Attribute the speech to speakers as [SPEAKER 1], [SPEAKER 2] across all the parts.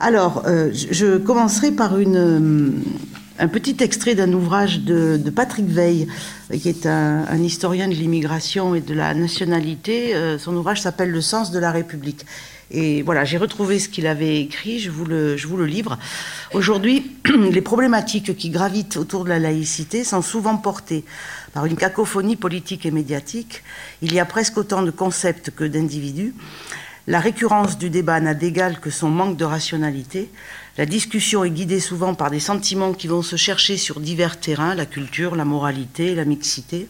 [SPEAKER 1] Alors, euh, je commencerai par une, un petit extrait d'un ouvrage de, Patrick Veil, qui est un, historien de l'immigration et de la nationalité. son ouvrage s'appelle Le sens de la République. Et voilà, j'ai retrouvé ce qu'il avait écrit, je vous le livre. Aujourd'hui, les problématiques qui gravitent autour de la laïcité sont souvent portées par une cacophonie politique et médiatique. Il y a presque autant de concepts que d'individus. La récurrence du débat n'a d'égal que son manque de rationalité. La discussion est guidée souvent par des sentiments qui vont se chercher sur divers terrains, la culture, la moralité, la mixité.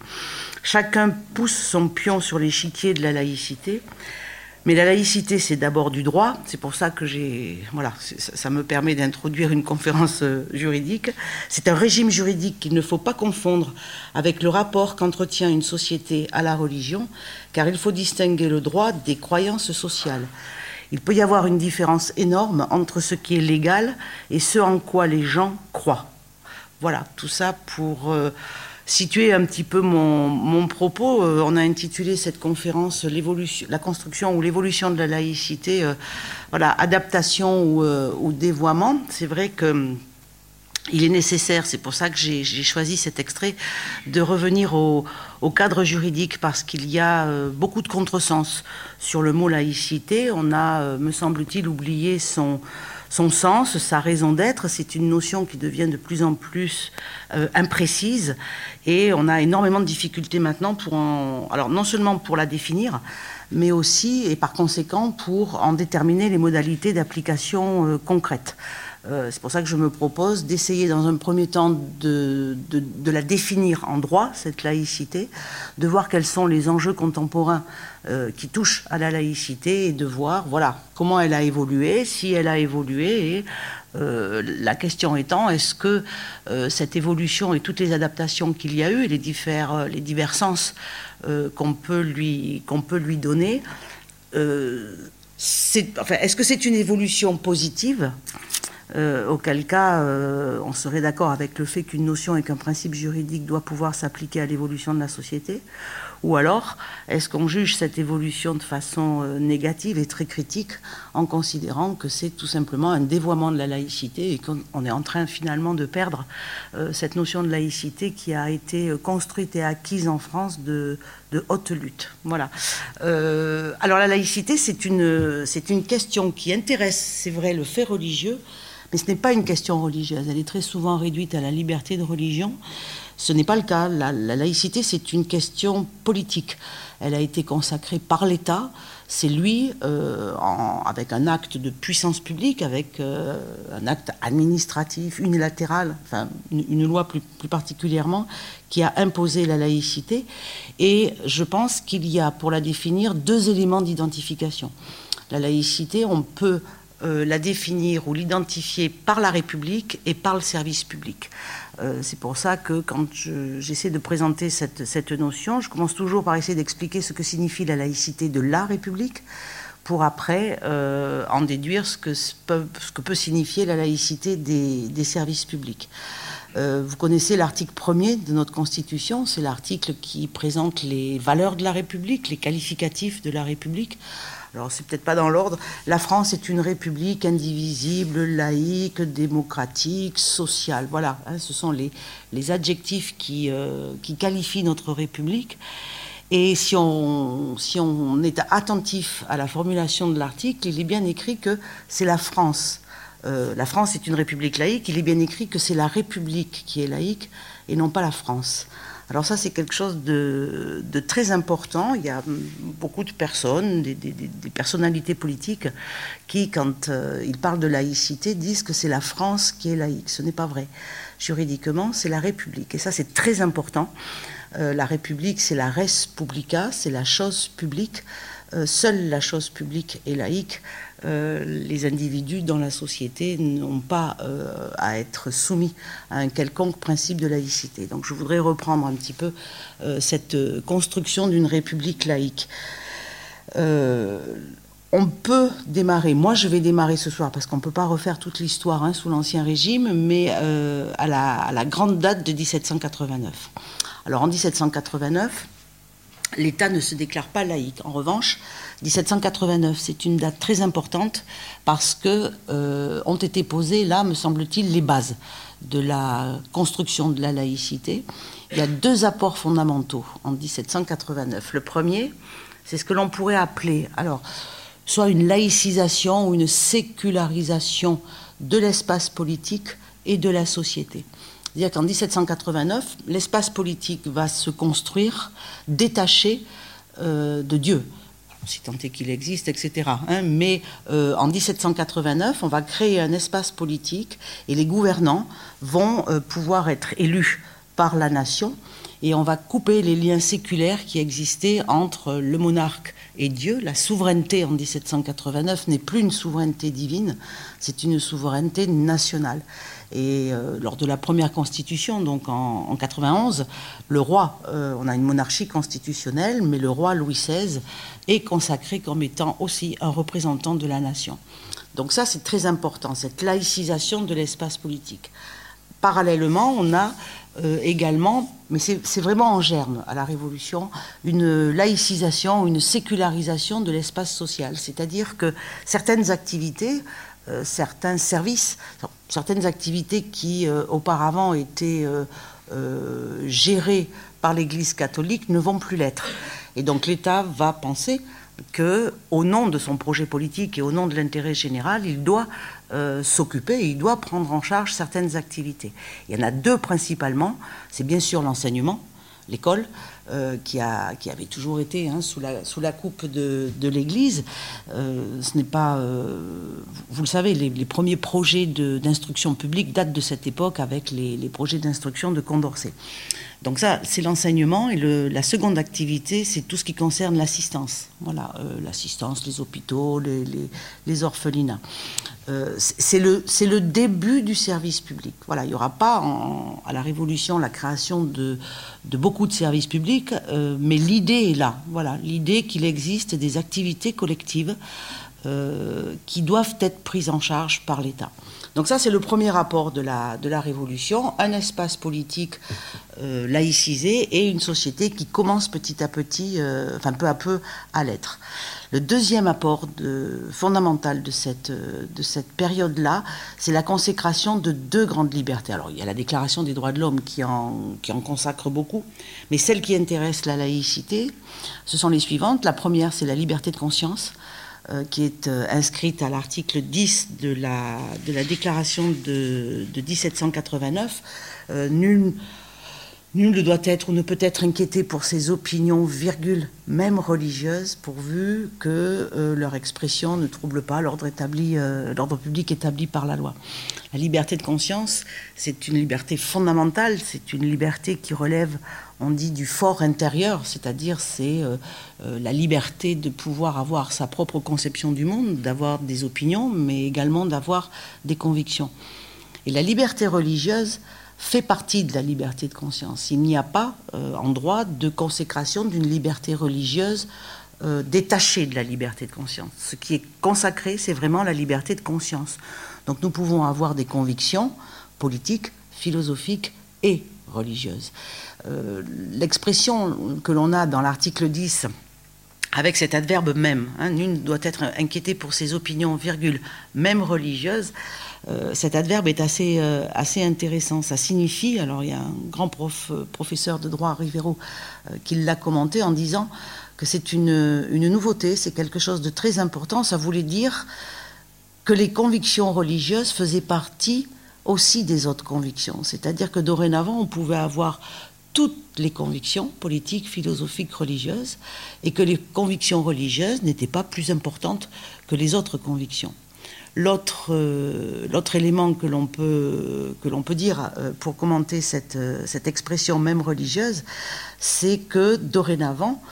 [SPEAKER 1] Chacun pousse son pion sur l'échiquier de la laïcité. Mais la laïcité, c'est d'abord du droit. C'est pour ça que j'ai, voilà, ça, me permet d'introduire une conférence euh, juridique. C'est un régime juridique qu'il ne faut pas confondre avec le rapport qu'entretient une société à la religion, car il faut distinguer le droit des croyances sociales. Il peut y avoir une différence énorme entre ce qui est légal et ce en quoi les gens croient. Voilà, tout ça pour euh, situer un petit peu mon, propos, euh, on a intitulé cette conférence la construction ou l'évolution de la laïcité, euh, voilà, adaptation ou, euh, dévoiement. C'est vrai que il est nécessaire, c'est pour ça que j'ai choisi cet extrait, de revenir au cadre juridique parce qu'il y a beaucoup de contresens sur le mot laïcité. On a, me semble-t-il, oublié son, son sens, sa raison d'être. C'est une notion qui devient de plus en plus euh, imprécise et on a énormément de difficultés maintenant pour en, alors non seulement pour la définir, mais aussi et par conséquent pour en déterminer les modalités d'application euh, concrètes. Euh, c'est pour ça que je me propose d'essayer dans un premier temps de, la définir en droit, cette laïcité, de voir quels sont les enjeux contemporains euh, qui touchent à la laïcité et de voir voilà, comment elle a évolué, si elle a évolué. Euh, la question étant, est-ce que cette évolution et toutes les adaptations qu'il y a eu, et les, divers, les sens qu'on peut, lui, donner, est-ce que c'est une évolution positive? Euh, auquel cas euh, on serait d'accord avec le fait qu'une notion et qu'un principe juridique doit pouvoir s'appliquer à l'évolution de la société Ou alors, est-ce qu'on juge cette évolution de façon euh, négative et très critique en considérant que c'est tout simplement un dévoiement de la laïcité et qu'on est en train finalement de perdre cette notion de laïcité qui a été construite et acquise en France de, haute lutte? Voilà. alors la laïcité, c'est une, une question qui intéresse, c'est vrai, le fait religieux, mais ce n'est pas une question religieuse. Elle est très souvent réduite à la liberté de religion. Ce n'est pas le cas. La, laïcité, c'est une question politique. Elle a été consacrée par l'État. C'est lui, euh, avec un acte de puissance publique, avec euh, un acte administratif unilatéral, enfin une, loi plus, plus, particulièrement, qui a imposé la laïcité. Et je pense qu'il y a, pour la définir, deux éléments d'identification. La laïcité, on peut euh, la définir ou l'identifier par la République et par le service public. Euh, c'est pour ça que quand j'essaie de présenter cette, notion, je commence toujours par essayer d'expliquer ce que signifie la laïcité de la République pour après euh, en déduire ce que, peut, ce que, peut, signifier la laïcité des, services publics. vous connaissez l'article premier de notre Constitution, c'est l'article qui présente les valeurs de la République, les qualificatifs de la République alors c'est peut-être pas dans l'ordre, la France est une république indivisible, laïque, démocratique, sociale. Voilà, hein, ce sont les, adjectifs qui, euh, qui qualifient notre république. Et si on, si on est attentif à la formulation de l'article, il est bien écrit que c'est la France. Euh, la France est une république laïque, il est bien écrit que c'est la République qui est laïque et non pas la France. Alors ça, c'est quelque chose de, très important. Il y a beaucoup de personnes, des, personnalités politiques, qui, quand euh, ils parlent de laïcité, disent que c'est la France qui est laïque. Ce n'est pas vrai. Juridiquement, c'est la République. Et ça, c'est très important. Euh, la République, c'est la res publica, c'est la chose publique. Euh, seule la chose publique est laïque. Euh, les individus dans la société n'ont pas euh, à être soumis à un quelconque principe de laïcité. Donc je voudrais reprendre un petit peu cette construction d'une république laïque. on peut démarrer, moi je vais démarrer ce soir parce qu'on ne peut pas refaire toute l'histoire hein, sous l'Ancien Régime, mais à, la, grande date de 1789. Alors en 1789, l'État ne se déclare pas laïque. En revanche, 1789, c'est une date très importante parce que euh, ont été posées là, me semble-t-il, les bases de la construction de la laïcité. Il y a deux apports fondamentaux en 1789. Le premier, c'est ce que l'on pourrait appeler, alors, soit une laïcisation ou une sécularisation de l'espace politique et de la société. C'est-à-dire qu'en 1789, l'espace politique va se construire détaché euh, de Dieu, si tant est qu'il existe, etc. Hein. mais euh, en 1789, on va créer un espace politique et les gouvernants vont euh, pouvoir être élus par la nation et on va couper les liens séculaires qui existaient entre le monarque et Dieu. La souveraineté en 1789 n'est plus une souveraineté divine, c'est une souveraineté nationale. Et euh, lors de la première constitution, donc en, 91, le roi, euh, on a une monarchie constitutionnelle, mais le roi Louis XVI est consacré comme étant aussi un représentant de la nation. Donc ça, c'est très important, cette laïcisation de l'espace politique. Parallèlement, on a euh, également, mais c'est vraiment en germe à la Révolution, une laïcisation, une sécularisation de l'espace social. C'est-à-dire que certaines activités, certains services, certaines activités qui euh, auparavant étaient gérées par l'Église catholique ne vont plus l'être. Et donc l'État va penser que, au nom de son projet politique et au nom de l'intérêt général, il doit euh, s'occuper, il doit prendre en charge certaines activités. Il y en a deux principalement. C'est bien sûr l'enseignement, l'école, euh, qui, a, qui, avait toujours été hein, sous, la, sous, la, coupe de, de l'Église. Euh, ce n'est pas, vous le savez, les, premiers projets d'instruction publique datent de cette époque avec les, les projets d'instruction de Condorcet. Donc ça, c'est l'enseignement. Et la seconde activité, c'est tout ce qui concerne l'assistance. Voilà, euh, l'assistance, les hôpitaux, les, orphelinats. Euh, c'est le, début du service public. Il n'y aura pas à la Révolution la création de, beaucoup de services publics, euh, mais l'idée est là. Voilà, l'idée qu'il existe des activités collectives qui doivent être prises en charge par l'État. Donc ça, c'est le premier rapport de la, Révolution, un espace politique euh, laïcisé et une société qui commence petit à petit, euh, enfin peu à peu, à l'être. Le deuxième apport de, fondamental de cette, de cette période-là, c'est la consécration de deux grandes libertés. Alors il y a la Déclaration des droits de l'homme qui en, qui en consacre beaucoup, mais celles qui intéressent la laïcité, ce sont les suivantes. La première, c'est la liberté de conscience. Euh, qui est euh, inscrite à l'article 10 de la, de la déclaration de, 1789. Euh, nul, nul ne doit être ou ne peut être inquiété pour ses opinions, virgule, même religieuses, pourvu que leur expression ne trouble pas l'ordre établi, l'ordre public établi par la loi. La liberté de conscience, c'est une liberté fondamentale, c'est une liberté qui relève on dit du fort intérieur, c'est-à-dire c'est euh, euh, la liberté de pouvoir avoir sa propre conception du monde, d'avoir des opinions, mais également d'avoir des convictions. Et la liberté religieuse fait partie de la liberté de conscience. Il n'y a pas euh, en droit de consécration d'une liberté religieuse détachée de la liberté de conscience. Ce qui est consacré, c'est vraiment la liberté de conscience. Donc nous pouvons avoir des convictions politiques, philosophiques et religieuses. Euh, l'expression que l'on a dans l'article 10 avec cet adverbe même, hein, nul doit être inquiété pour ses opinions, virgule, même religieuses, euh, cet adverbe est assez, euh, assez intéressant. Ça signifie, alors il y a un grand prof, professeur de droit, Rivero, qui l'a commenté en disant que c'est une nouveauté, c'est quelque chose de très important. Ça voulait dire que les convictions religieuses faisaient partie aussi des autres convictions. C'est-à-dire que dorénavant, on pouvait avoir toutes les convictions politiques, philosophiques, religieuses, et que les convictions religieuses n'étaient pas plus importantes que les autres convictions. L'autre euh, élément que l'on peut, dire euh, pour commenter euh, cette, expression même religieuse, c'est que dorénavant,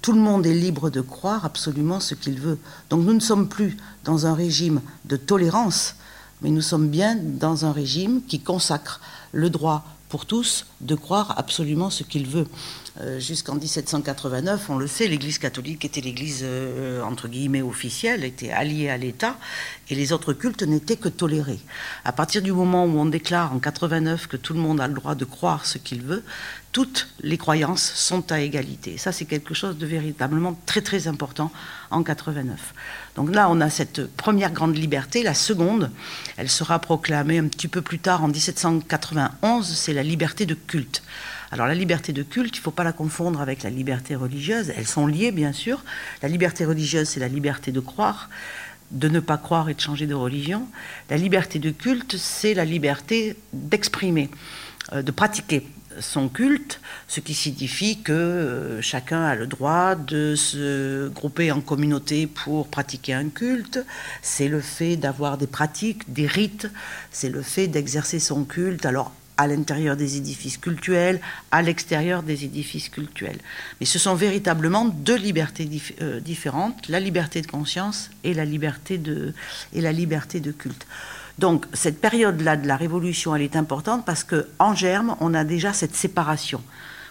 [SPEAKER 1] tout le monde est libre de croire absolument ce qu'il veut. Donc nous ne sommes plus dans un régime de tolérance, mais nous sommes bien dans un régime qui consacre le droit pour tous de croire absolument ce qu'il veut. Euh, jusqu'en 1789, on le sait, l'Église catholique était l'Église euh, entre guillemets officielle, était alliée à l'État, et les autres cultes n'étaient que tolérés. À partir du moment où on déclare en 89 que tout le monde a le droit de croire ce qu'il veut, toutes les croyances sont à égalité. Ça, c'est quelque chose de véritablement très très important en 89. Donc là, on a cette première grande liberté. La seconde, elle sera proclamée un petit peu plus tard, en 1791, c'est la liberté de culte. Alors la liberté de culte, il ne faut pas la confondre avec la liberté religieuse. Elles sont liées, bien sûr. La liberté religieuse, c'est la liberté de croire de ne pas croire et de changer de religion. La liberté de culte, c'est la liberté d'exprimer, euh, de pratiquer son culte, ce qui signifie que euh, chacun a le droit de se grouper en communauté pour pratiquer un culte. C'est le fait d'avoir des pratiques, des rites, c'est le fait d'exercer son culte. Alors à l'intérieur des édifices cultuels, à l'extérieur des édifices cultuels. Mais ce sont véritablement deux libertés euh, différentes, la liberté de conscience et la liberté de, et la liberté de culte. Donc cette période-là de la Révolution, elle est importante parce qu'en germe, on a déjà cette séparation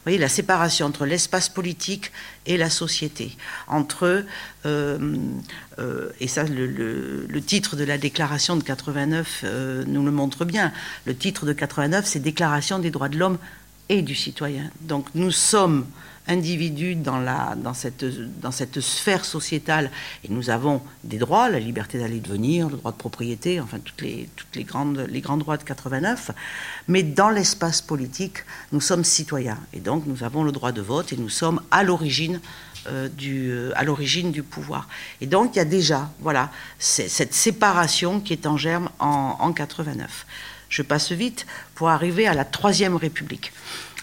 [SPEAKER 1] voyez, la séparation entre l'espace politique et la société, entre, euh, euh, et ça le, titre de la déclaration de 89 euh, nous le montre bien, le titre de 89 c'est Déclaration des droits de l'homme et du citoyen. Donc nous sommes individus dans, cette, sphère sociétale et nous avons des droits, la liberté d'aller et de venir, le droit de propriété, enfin toutes les, grandes, grands droits de 89, mais dans l'espace politique, nous sommes citoyens et donc nous avons le droit de vote et nous sommes à l'origine euh, du, euh, du pouvoir. Et donc il y a déjà voilà, cette séparation qui est en germe en 89. Je passe vite pour arriver à la Troisième République.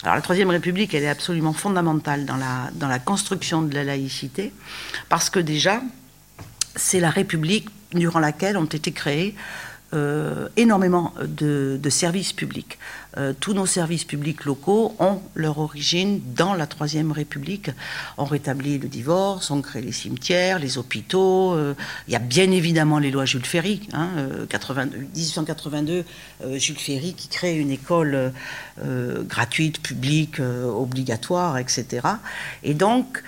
[SPEAKER 1] Alors la Troisième République, est absolument fondamentale dans la, dans la construction de la laïcité, parce que déjà, c'est la République durant laquelle ont été créés euh, énormément de, services publics. Euh, tous nos services publics locaux ont leur origine dans la Troisième République. On rétablit le divorce, on crée les cimetières, les hôpitaux. Euh, il y a bien évidemment les lois Jules Ferry. Hein, 1882, Jules Ferry qui crée une école gratuite, publique, obligatoire, etc. Et donc,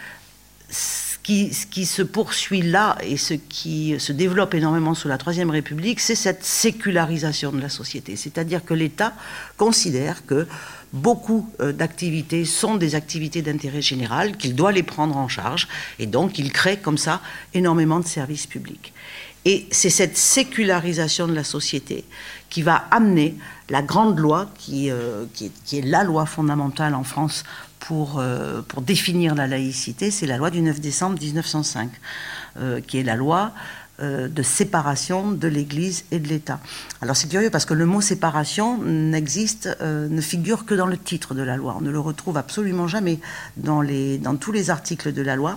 [SPEAKER 1] ce qui se poursuit là et ce qui se développe énormément sous la Troisième République, c'est cette sécularisation de la société. C'est-à-dire que l'État considère que beaucoup euh, d'activités sont des activités d'intérêt général, qu'il doit les prendre en charge, et donc il crée comme ça énormément de services publics. Et c'est cette sécularisation de la société qui va amener la grande loi, qui, euh, qui, est, la loi fondamentale en France pour, euh, pour définir la laïcité, c'est la loi du 9 décembre 1905, euh, qui est la loi euh, de séparation de l'Église et de l'État. Alors c'est curieux parce que le mot séparation n'existe, ne figure que dans le titre de la loi. On ne le retrouve absolument jamais dans tous les articles de la loi.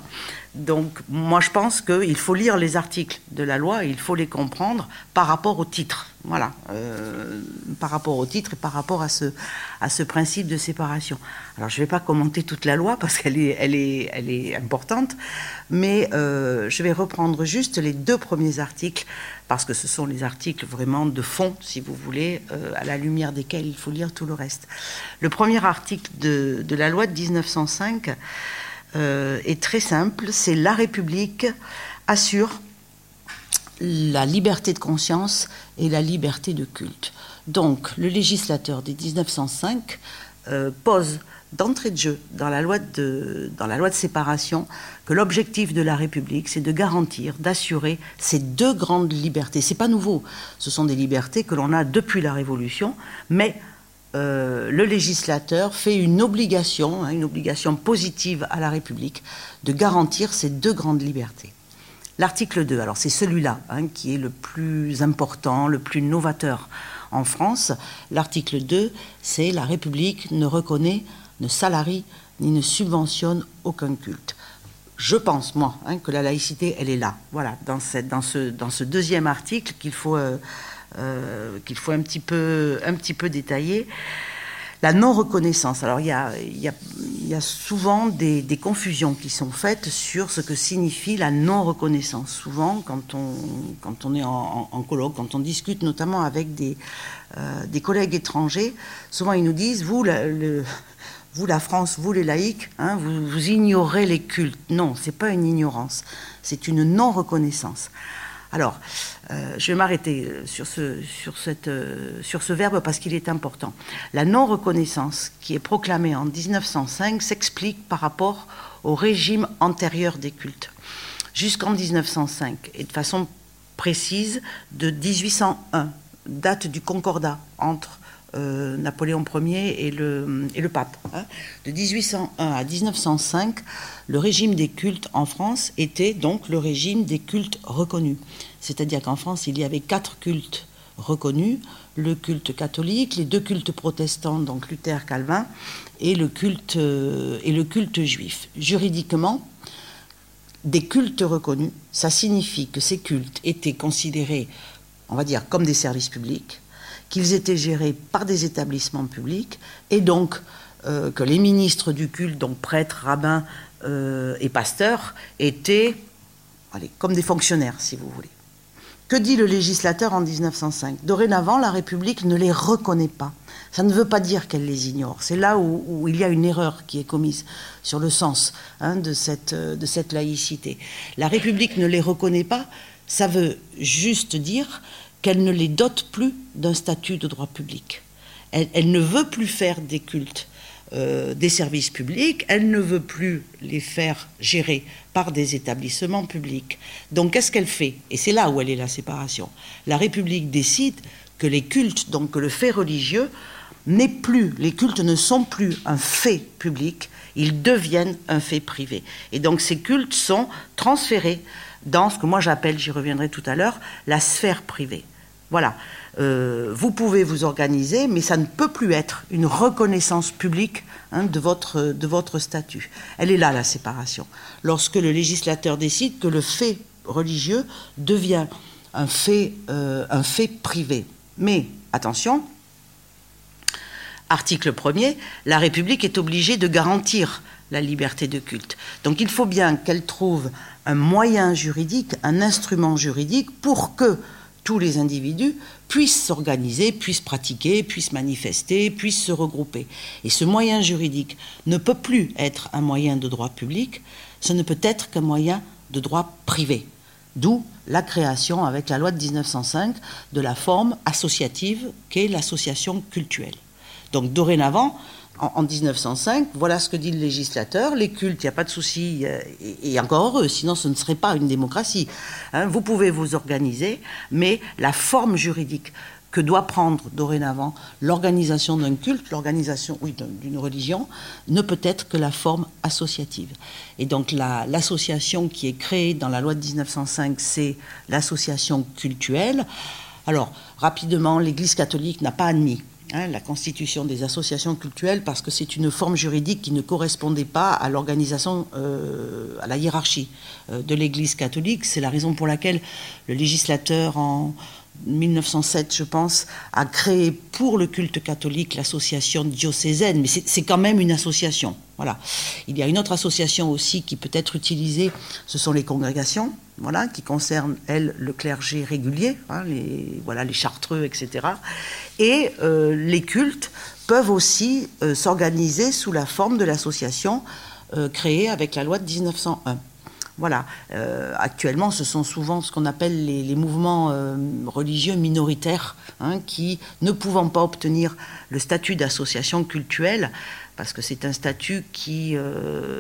[SPEAKER 1] Donc moi je pense qu'il faut lire les articles de la loi et il faut les comprendre par rapport au titre. Voilà, euh, par rapport au titre et par rapport à ce, principe de séparation. Alors je ne vais pas commenter toute la loi parce qu'elle est, importante, mais euh, je vais reprendre juste les deux premiers articles parce que ce sont les articles vraiment de fond, si vous voulez, euh, à la lumière desquels il faut lire tout le reste. Le premier article de la loi de 1905 euh, est très simple, c'est la République assure la liberté de conscience et la liberté de culte. Donc le législateur des 1905 euh, pose d'entrée de jeu dans la loi de, dans la loi de séparation que l'objectif de la République, c'est de garantir, d'assurer ces deux grandes libertés. C'est pas nouveau, ce sont des libertés que l'on a depuis la Révolution, mais euh, le législateur fait une obligation, hein, une obligation positive à la République, de garantir ces deux grandes libertés. L'article 2, alors c'est celui-là hein, qui est le plus important, le plus novateur en France. L'article 2, c'est la République ne reconnaît, ne salarie ni ne subventionne aucun culte. Je pense, moi, hein, que la laïcité, elle est là. Voilà, dans, ce, deuxième article qu'il faut euh, qu'il faut un petit peu, un petit peu détailler. La non-reconnaissance. Alors, il y a, y a, souvent des, des, confusions qui sont faites sur ce que signifie la non-reconnaissance. Souvent, quand on, quand on est en, en, colloque, quand on discute notamment avec des, euh, des collègues étrangers, souvent ils nous disent Vous, le, vous la France, vous les laïcs, hein, vous, vous ignorez les cultes. Non, c'est pas une ignorance, c'est une non-reconnaissance. Alors, euh, je vais m'arrêter euh, sur ce, sur, euh, sur ce verbe parce qu'il est important. La non-reconnaissance qui est proclamée en 1905 s'explique par rapport au régime antérieur des cultes. Jusqu'en 1905, et de façon précise, de 1801, date du concordat entre Napoléon Ier et le, et le pape. Hein. De 1801 à 1905, le régime des cultes en France était donc le régime des cultes reconnus. C'est-à-dire qu'en France, il y avait quatre cultes reconnus, le culte catholique, les deux cultes protestants, donc Luther, Calvin, et le culte, euh, et le culte juif. Juridiquement, des cultes reconnus, ça signifie que ces cultes étaient considérés, on va dire, comme des services publics, qu'ils étaient gérés par des établissements publics, et donc euh, que les ministres du culte, donc prêtres, rabbins euh, et pasteurs, étaient comme des fonctionnaires, si vous voulez. Que dit le législateur en 1905 Dorénavant, la République ne les reconnaît pas. Ça ne veut pas dire qu'elle les ignore. C'est là où, il y a une erreur qui est commise sur le sens hein, cette, de cette laïcité. La République ne les reconnaît pas, ça veut juste dire qu'elle ne les dote plus d'un statut de droit public. elle, ne veut plus faire des cultes euh, des services publics, elle ne veut plus les faire gérer par des établissements publics. Donc qu'est-ce qu'elle fait? Et c'est là où elle est la séparation. La République décide que les cultes, donc que le fait religieux, n'est plus, les cultes ne sont plus un fait public, ils deviennent un fait privé. Et donc ces cultes sont transférés dans ce que moi j'appelle, j'y reviendrai tout à l'heure, la sphère privée. Voilà. Euh, vous pouvez vous organiser, mais ça ne peut plus être une reconnaissance publique hein, de, votre, de votre statut. Elle est là, la séparation. Lorsque le législateur décide que le fait religieux devient un fait, euh, un fait privé. Mais, attention, article 1er, la République est obligée de garantir la liberté de culte. Donc il faut bien qu'elle trouve un moyen juridique, un instrument juridique pour que tous les individus puissent s'organiser, puissent pratiquer, puissent manifester, puissent se regrouper. Et ce moyen juridique ne peut plus être un moyen de droit public, ce ne peut être qu'un moyen de droit privé. D'où la création, avec la loi de 1905, de la forme associative qu'est l'association cultuelle. Donc dorénavant, en, 1905, voilà ce que dit le législateur, les cultes, il n'y a pas de souci, euh, et, encore heureux, sinon ce ne serait pas une démocratie. Hein. vous pouvez vous organiser, mais la forme juridique que doit prendre dorénavant l'organisation d'un culte, l'organisation d'une religion, ne peut être que la forme associative. Et donc l'association qui est créée dans la loi de 1905, c'est l'association cultuelle. Alors, rapidement, l'Église catholique n'a pas admis Hein, la constitution des associations culturelles parce que c'est une forme juridique qui ne correspondait pas à l'organisation, euh, à la hiérarchie euh, de l'Église catholique. C'est la raison pour laquelle le législateur en 1907, je pense, a créé pour le culte catholique l'association diocésaine, mais c'est quand même une association. Voilà. Il y a une autre association aussi qui peut être utilisée, ce sont les congrégations, voilà, qui concernent, elles, le clergé régulier, hein, les, voilà, les chartreux, etc. Et euh, les cultes peuvent aussi euh, s'organiser sous la forme de l'association euh, créée avec la loi de 1901. Voilà. actuellement, ce sont souvent ce qu'on appelle les, mouvements religieux minoritaires, hein, qui, ne pouvant pas obtenir le statut d'association cultuelle, parce que c'est un statut qui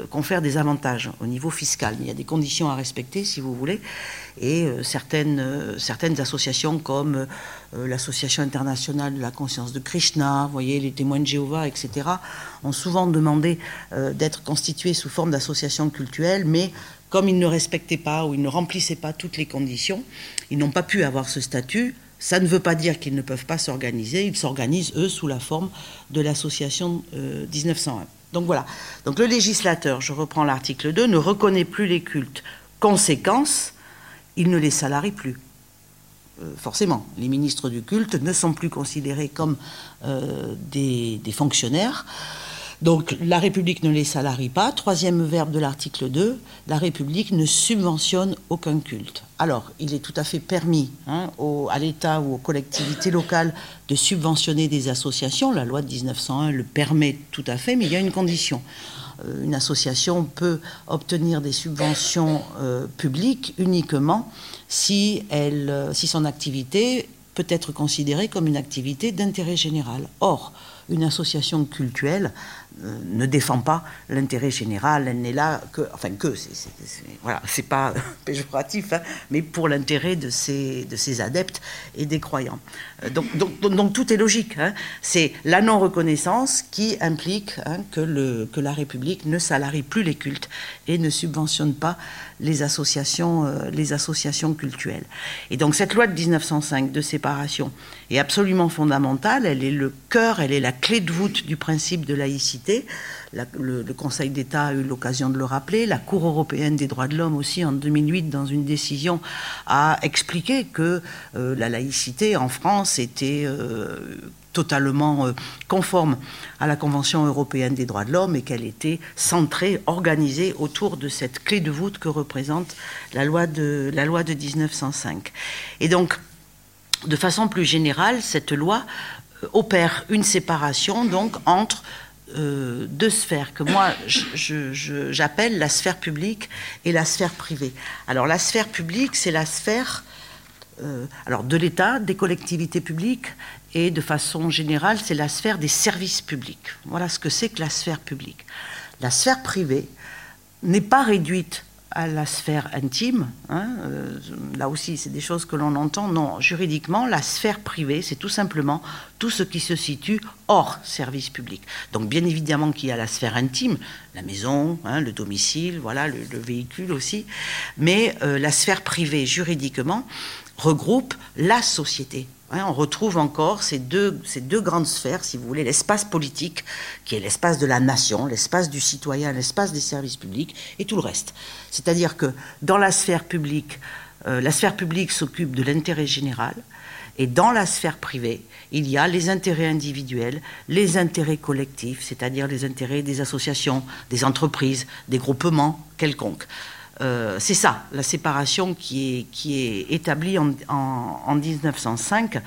[SPEAKER 1] confère des avantages au niveau fiscal. Il y a des conditions à respecter, si vous voulez, et euh, certaines, euh, certaines associations comme euh, l'Association internationale de la conscience de Krishna, voyez, les témoins de Jéhovah, etc., ont souvent demandé d'être constituées sous forme d'associations cultuelles, mais comme ils ne respectaient pas ou ils ne remplissaient pas toutes les conditions, ils n'ont pas pu avoir ce statut. Ça ne veut pas dire qu'ils ne peuvent pas s'organiser. Ils s'organisent, eux, sous la forme de l'association 1901. Donc voilà. Donc le législateur, je reprends l'article 2, ne reconnaît plus les cultes. Conséquence, il ne les salarie plus. Euh, forcément, les ministres du culte ne sont plus considérés comme euh, des, fonctionnaires. Donc la République ne les salarie pas. Troisième verbe de l'article 2, la République ne subventionne aucun culte. Alors, il est tout à fait permis hein, à l'État ou aux collectivités locales de subventionner des associations. La loi de 1901 le permet tout à fait, mais il y a une condition. Euh, une association peut obtenir des subventions euh, publiques uniquement si, elle, si son activité peut être considérée comme une activité d'intérêt général. Or, une association culturelle euh, ne défend pas l'intérêt général, elle n'est là que, enfin que, c'est, voilà, c'est pas péjoratif, hein, mais pour l'intérêt de ses, de ses adeptes et des croyants. Donc, donc, donc, tout est logique. Hein. C'est la non-reconnaissance qui implique hein, que, le, la République ne salarie plus les cultes et ne subventionne pas les associations, euh, les associations cultuelles. Et donc cette loi de 1905 de séparation est absolument fondamentale, elle est le cœur, elle est la clé de voûte du principe de laïcité. Le, Conseil d'État a eu l'occasion de le rappeler, la Cour européenne des droits de l'homme aussi en 2008 dans une décision a expliqué que euh, la laïcité en France était euh, totalement euh, conforme à la Convention européenne des droits de l'homme et qu'elle était centrée, organisée autour de cette clé de voûte que représente la loi de, la loi de 1905. Et donc, de façon plus générale, cette loi opère une séparation donc entre euh, deux sphères que moi j'appelle la sphère publique et la sphère privée. Alors la sphère publique, c'est la sphère alors de l'État, des collectivités publiques et de façon générale, c'est la sphère des services publics. Voilà ce que c'est que la sphère publique. La sphère privée n'est pas réduite à la sphère intime. Hein, euh, là aussi, c'est des choses que l'on entend. Non, juridiquement, la sphère privée, c'est tout simplement tout ce qui se situe hors service public. Donc, bien évidemment qu'il y a la sphère intime, la maison, hein, le domicile, voilà, le, véhicule aussi. Mais euh, la sphère privée, juridiquement, regroupe la société, Hein, on retrouve encore ces deux, grandes sphères, si vous voulez, l'espace politique, qui est l'espace de la nation, l'espace du citoyen, l'espace des services publics, et tout le reste. C'est-à-dire que dans la sphère publique, euh, la sphère publique s'occupe de l'intérêt général, et dans la sphère privée, il y a les intérêts individuels, les intérêts collectifs, c'est-à-dire les intérêts des associations, des entreprises, des groupements quelconques. Euh, c'est ça, la séparation qui est, établie en, en, 1905.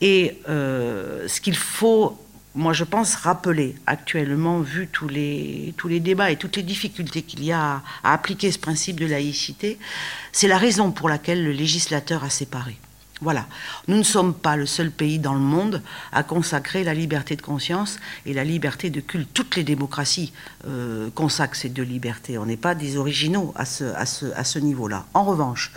[SPEAKER 1] Et euh, ce qu'il faut, moi je pense, rappeler actuellement, vu tous les, tous les débats et toutes les difficultés qu'il y a à appliquer ce principe de laïcité, c'est la raison pour laquelle le législateur a séparé. Voilà. Nous ne sommes pas le seul pays dans le monde à consacrer la liberté de conscience et la liberté de culte. Toutes les démocraties euh, consacrent ces deux libertés. On n'est pas des originaux à ce, niveau-là. En revanche,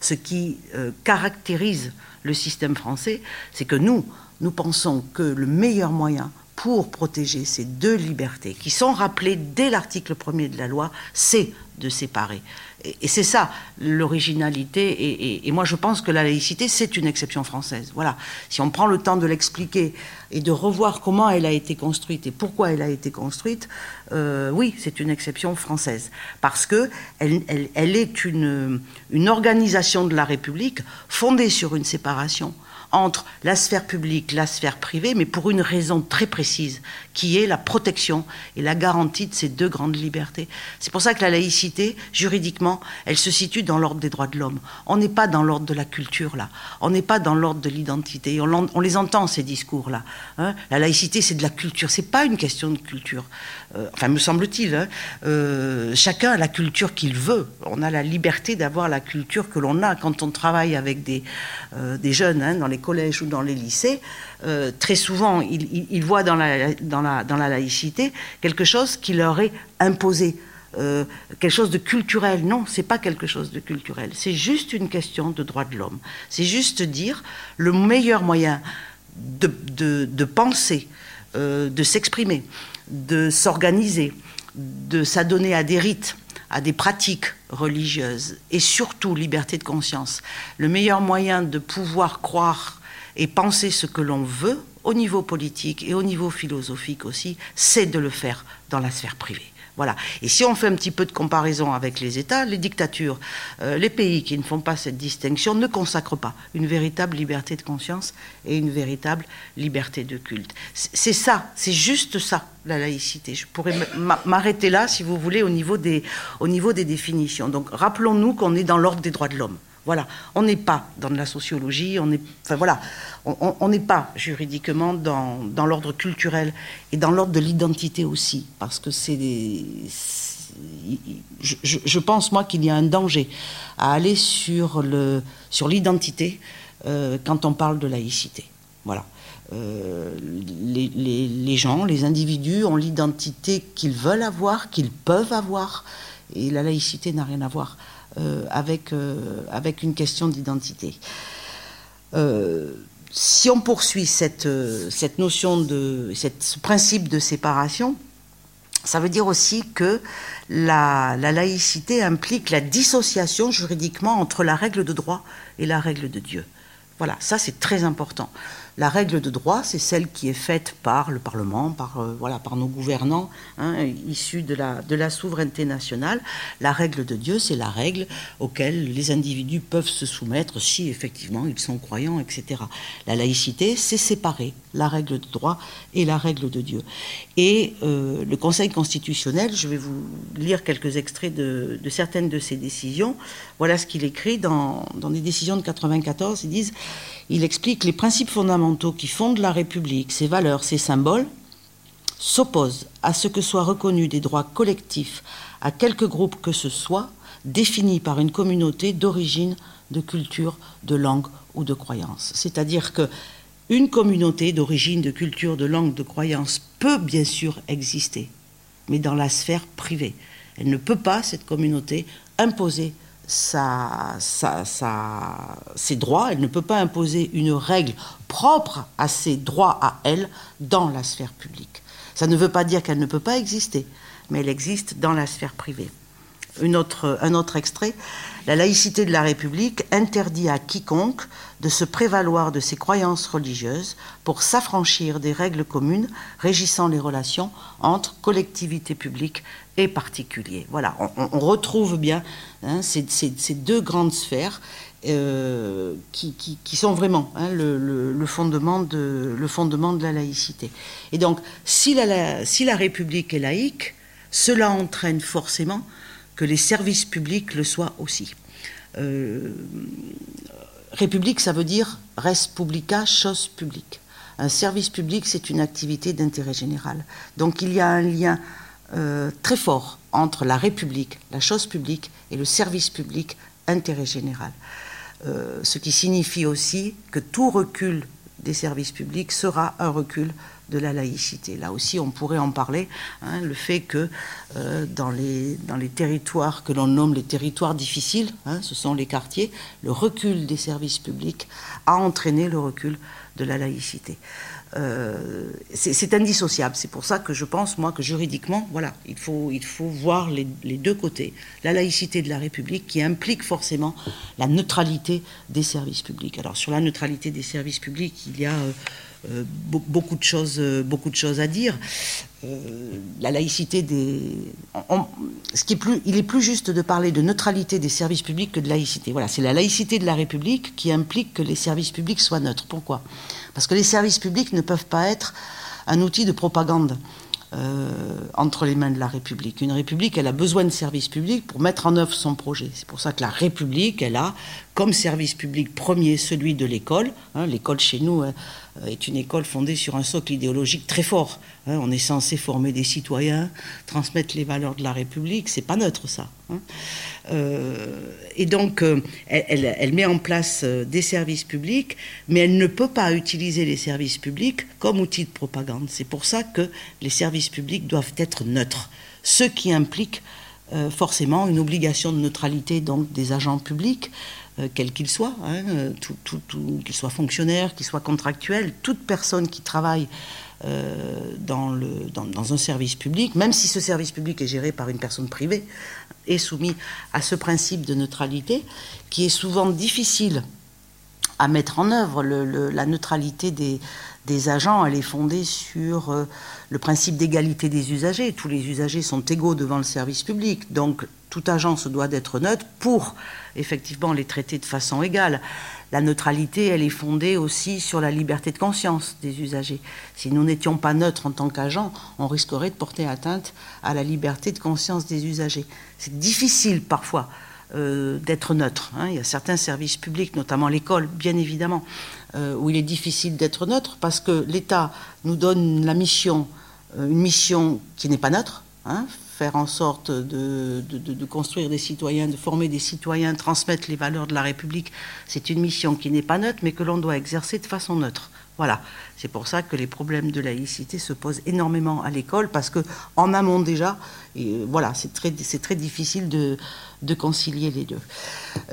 [SPEAKER 1] ce qui euh, caractérise le système français, c'est que nous, nous pensons que le meilleur moyen pour protéger ces deux libertés, qui sont rappelées dès l'article 1er de la loi, c'est de séparer. Et, c'est ça l'originalité. Et, moi, je pense que la laïcité, c'est une exception française. Voilà. Si on prend le temps de l'expliquer et de revoir comment elle a été construite et pourquoi elle a été construite, euh, oui, c'est une exception française. Parce que elle, elle est une, une organisation de la République fondée sur une séparation entre la sphère publique, la sphère privée, mais pour une raison très précise, qui est la protection et la garantie de ces deux grandes libertés. C'est pour ça que la laïcité, juridiquement, elle se situe dans l'ordre des droits de l'homme. On n'est pas dans l'ordre de la culture, là. On n'est pas dans l'ordre de l'identité. On, les entend, ces discours-là. Hein. la laïcité, c'est de la culture. C'est pas une question de culture. Euh, enfin, me semble-t-il. Hein. Euh, chacun a la culture qu'il veut. On a la liberté d'avoir la culture que l'on a quand on travaille avec des, euh, des jeunes hein, dans les collèges ou dans les lycées. Très souvent, ils, voient dans la, dans dans la, laïcité quelque chose qui leur est imposé. Euh, quelque chose de culturel. Non, c'est pas quelque chose de culturel. C'est juste une question de droit de l'homme. C'est juste dire le meilleur moyen de, penser, euh, de s'exprimer, de s'organiser, de s'adonner à des rites, à des pratiques religieuses et surtout liberté de conscience. Le meilleur moyen de pouvoir croire et penser ce que l'on veut au niveau politique et au niveau philosophique aussi, c'est de le faire dans la sphère privée. Voilà. Et si on fait un petit peu de comparaison avec les États, les dictatures, euh, les pays qui ne font pas cette distinction ne consacrent pas une véritable liberté de conscience et une véritable liberté de culte. C'est ça, c'est juste ça, la laïcité. Je pourrais m'arrêter là, si vous voulez, au niveau des, au niveau des définitions. Donc rappelons-nous qu'on est dans l'ordre des droits de l'homme. Voilà, on n'est pas dans de la sociologie, on n'est, enfin voilà, on n'est pas juridiquement dans, l'ordre culturel et dans l'ordre de l'identité aussi, parce que c'est je, pense moi qu'il y a un danger à aller sur l'identité euh, quand on parle de laïcité. Voilà. Euh, les, gens, les individus ont l'identité qu'ils veulent avoir, qu'ils peuvent avoir, et la laïcité n'a rien à voir avec, avec une question d'identité. si on poursuit cette, cette notion de ce principe de séparation, ça veut dire aussi que la, laïcité implique la dissociation juridiquement entre la règle de droit et la règle de Dieu. Voilà, ça c'est très important. La règle de droit, c'est celle qui est faite par le Parlement, par, euh, voilà, par nos gouvernants, hein, issus de la, de la souveraineté nationale. La règle de Dieu, c'est la règle auquel les individus peuvent se soumettre si effectivement ils sont croyants, etc. La laïcité, c'est séparer la règle de droit et la règle de Dieu. Et euh, le Conseil constitutionnel, je vais vous lire quelques extraits de, certaines de ses décisions. Voilà ce qu'il écrit dans, des décisions de 94. Ils disent il explique les principes fondamentaux qui fondent la République, ses valeurs, ses symboles, s'opposent à ce que soient reconnus des droits collectifs à quelque groupe que ce soit, défini par une communauté d'origine, de culture, de langue ou de croyance. C'est-à-dire que une communauté d'origine, de culture, de langue, de croyance peut bien sûr exister, mais dans la sphère privée. Elle ne peut pas, cette communauté, imposer ses droits, elle ne peut pas imposer une règle propre à ses droits à elle dans la sphère publique. Ça ne veut pas dire qu'elle ne peut pas exister, mais elle existe dans la sphère privée. Un autre extrait, la laïcité de la République interdit à quiconque de se prévaloir de ses croyances religieuses pour s'affranchir des règles communes régissant les relations entre collectivités publiques et particuliers. Voilà, on, retrouve bien hein, ces, deux grandes sphères euh, qui, sont vraiment hein, le, fondement de, la laïcité. Et donc, si la République est laïque, cela entraîne forcément que les services publics le soient aussi. Euh, république, ça veut dire res publica, chose publique. Un service public, c'est une activité d'intérêt général. Donc il y a un lien euh, très fort entre la République, la chose publique, et le service public, intérêt général. Euh, ce qui signifie aussi que tout recul des services publics sera un recul de la laïcité. Là aussi, on pourrait en parler, hein, le fait que euh, dans, les, dans les territoires que l'on nomme les territoires difficiles, hein, ce sont les quartiers, le recul des services publics a entraîné le recul de la laïcité. Euh, c'est indissociable. C'est pour ça que je pense, moi, que juridiquement, voilà, il faut, il voir les, deux côtés. La laïcité de la République qui implique forcément la neutralité des services publics. Alors, sur la neutralité des services publics, il y a euh, beaucoup, de choses, beaucoup de choses à dire. la laïcité des. ce qui est plus, il est plus juste de parler de neutralité des services publics que de laïcité. Voilà, c'est la laïcité de la République qui implique que les services publics soient neutres. Pourquoi? Parce que les services publics ne peuvent pas être un outil de propagande. Euh, entre les mains de la République. Une République, elle a besoin de services publics pour mettre en œuvre son projet. C'est pour ça que la République, elle a comme service public premier celui de l'école. Hein, l'école chez nous est une école fondée sur un socle idéologique très fort. Hein. on est censé former des citoyens, transmettre les valeurs de la République. C'est pas neutre ça. Euh, et donc, euh, elle, met en place euh, des services publics, mais elle ne peut pas utiliser les services publics comme outil de propagande. C'est pour ça que les services publics doivent être neutres, ce qui implique forcément une obligation de neutralité donc des agents publics. Quels qu'ils soient, hein, qu'ils soient fonctionnaires, qu'ils soient contractuels, toute personne qui travaille dans, le, dans, un service public, même si ce service public est géré par une personne privée, est soumis à ce principe de neutralité qui est souvent difficile à mettre en œuvre. la neutralité des, des, agents, elle est fondée sur euh, le principe d'égalité des usagers. Tous les usagers sont égaux devant le service public. Donc tout agent se doit d'être neutre pour effectivement les traiter de façon égale. La neutralité, elle est fondée aussi sur la liberté de conscience des usagers. Si nous n'étions pas neutres en tant qu'agents, on risquerait de porter atteinte à la liberté de conscience des usagers. C'est difficile parfois euh, d'être neutre. Hein. Il y a certains services publics, notamment l'école, bien évidemment, euh, où il est difficile d'être neutre parce que l'État nous donne la mission, euh, une mission qui n'est pas neutre, hein, faire en sorte de, de, construire des citoyens, de former des citoyens, transmettre les valeurs de la République, c'est une mission qui n'est pas neutre, mais que l'on doit exercer de façon neutre. Voilà, c'est pour ça que les problèmes de laïcité se posent énormément à l'école, parce que en amont déjà, et voilà, c'est très, très difficile de, de concilier les deux.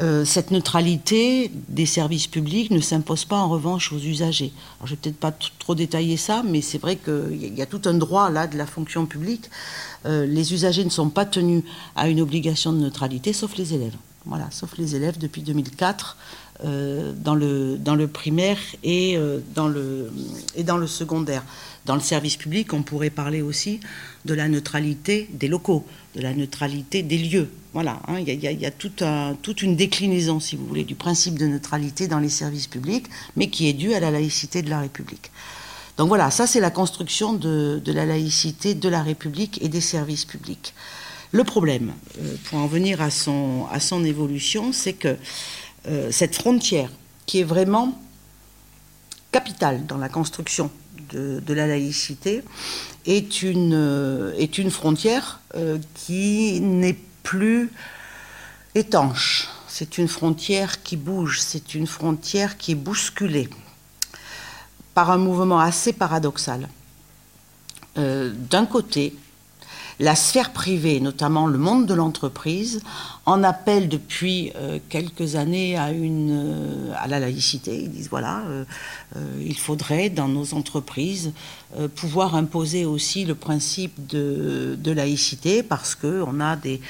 [SPEAKER 1] Euh, cette neutralité des services publics ne s'impose pas en revanche aux usagers. Alors, je vais peut-être pas trop détailler ça, mais c'est vrai qu'il y a tout un droit là de la fonction publique. Euh, les usagers ne sont pas tenus à une obligation de neutralité, sauf les élèves. Voilà, sauf les élèves depuis 2004 euh, dans, le, dans le primaire et, dans le, et dans le secondaire. Dans le service public, on pourrait parler aussi de la neutralité des locaux, de la neutralité des lieux. Voilà, hein, il y a, toute une déclinaison, si vous voulez, du principe de neutralité dans les services publics, mais qui est due à la laïcité de la République. Donc voilà, ça c'est la construction de, la laïcité de la République et des services publics. Le problème, euh, pour en venir à son, à son évolution, c'est que euh, cette frontière, qui est vraiment capitale dans la construction de, la laïcité, est une, euh, frontière qui n'est plus étanche. C'est une frontière qui bouge, c'est une frontière qui est bousculée par un mouvement assez paradoxal. Euh, d'un côté, la sphère privée, notamment le monde de l'entreprise, en appelle depuis euh, quelques années à, une, euh, à la laïcité. Ils disent voilà, il faudrait dans nos entreprises euh, pouvoir imposer aussi le principe de, laïcité parce qu'on a des,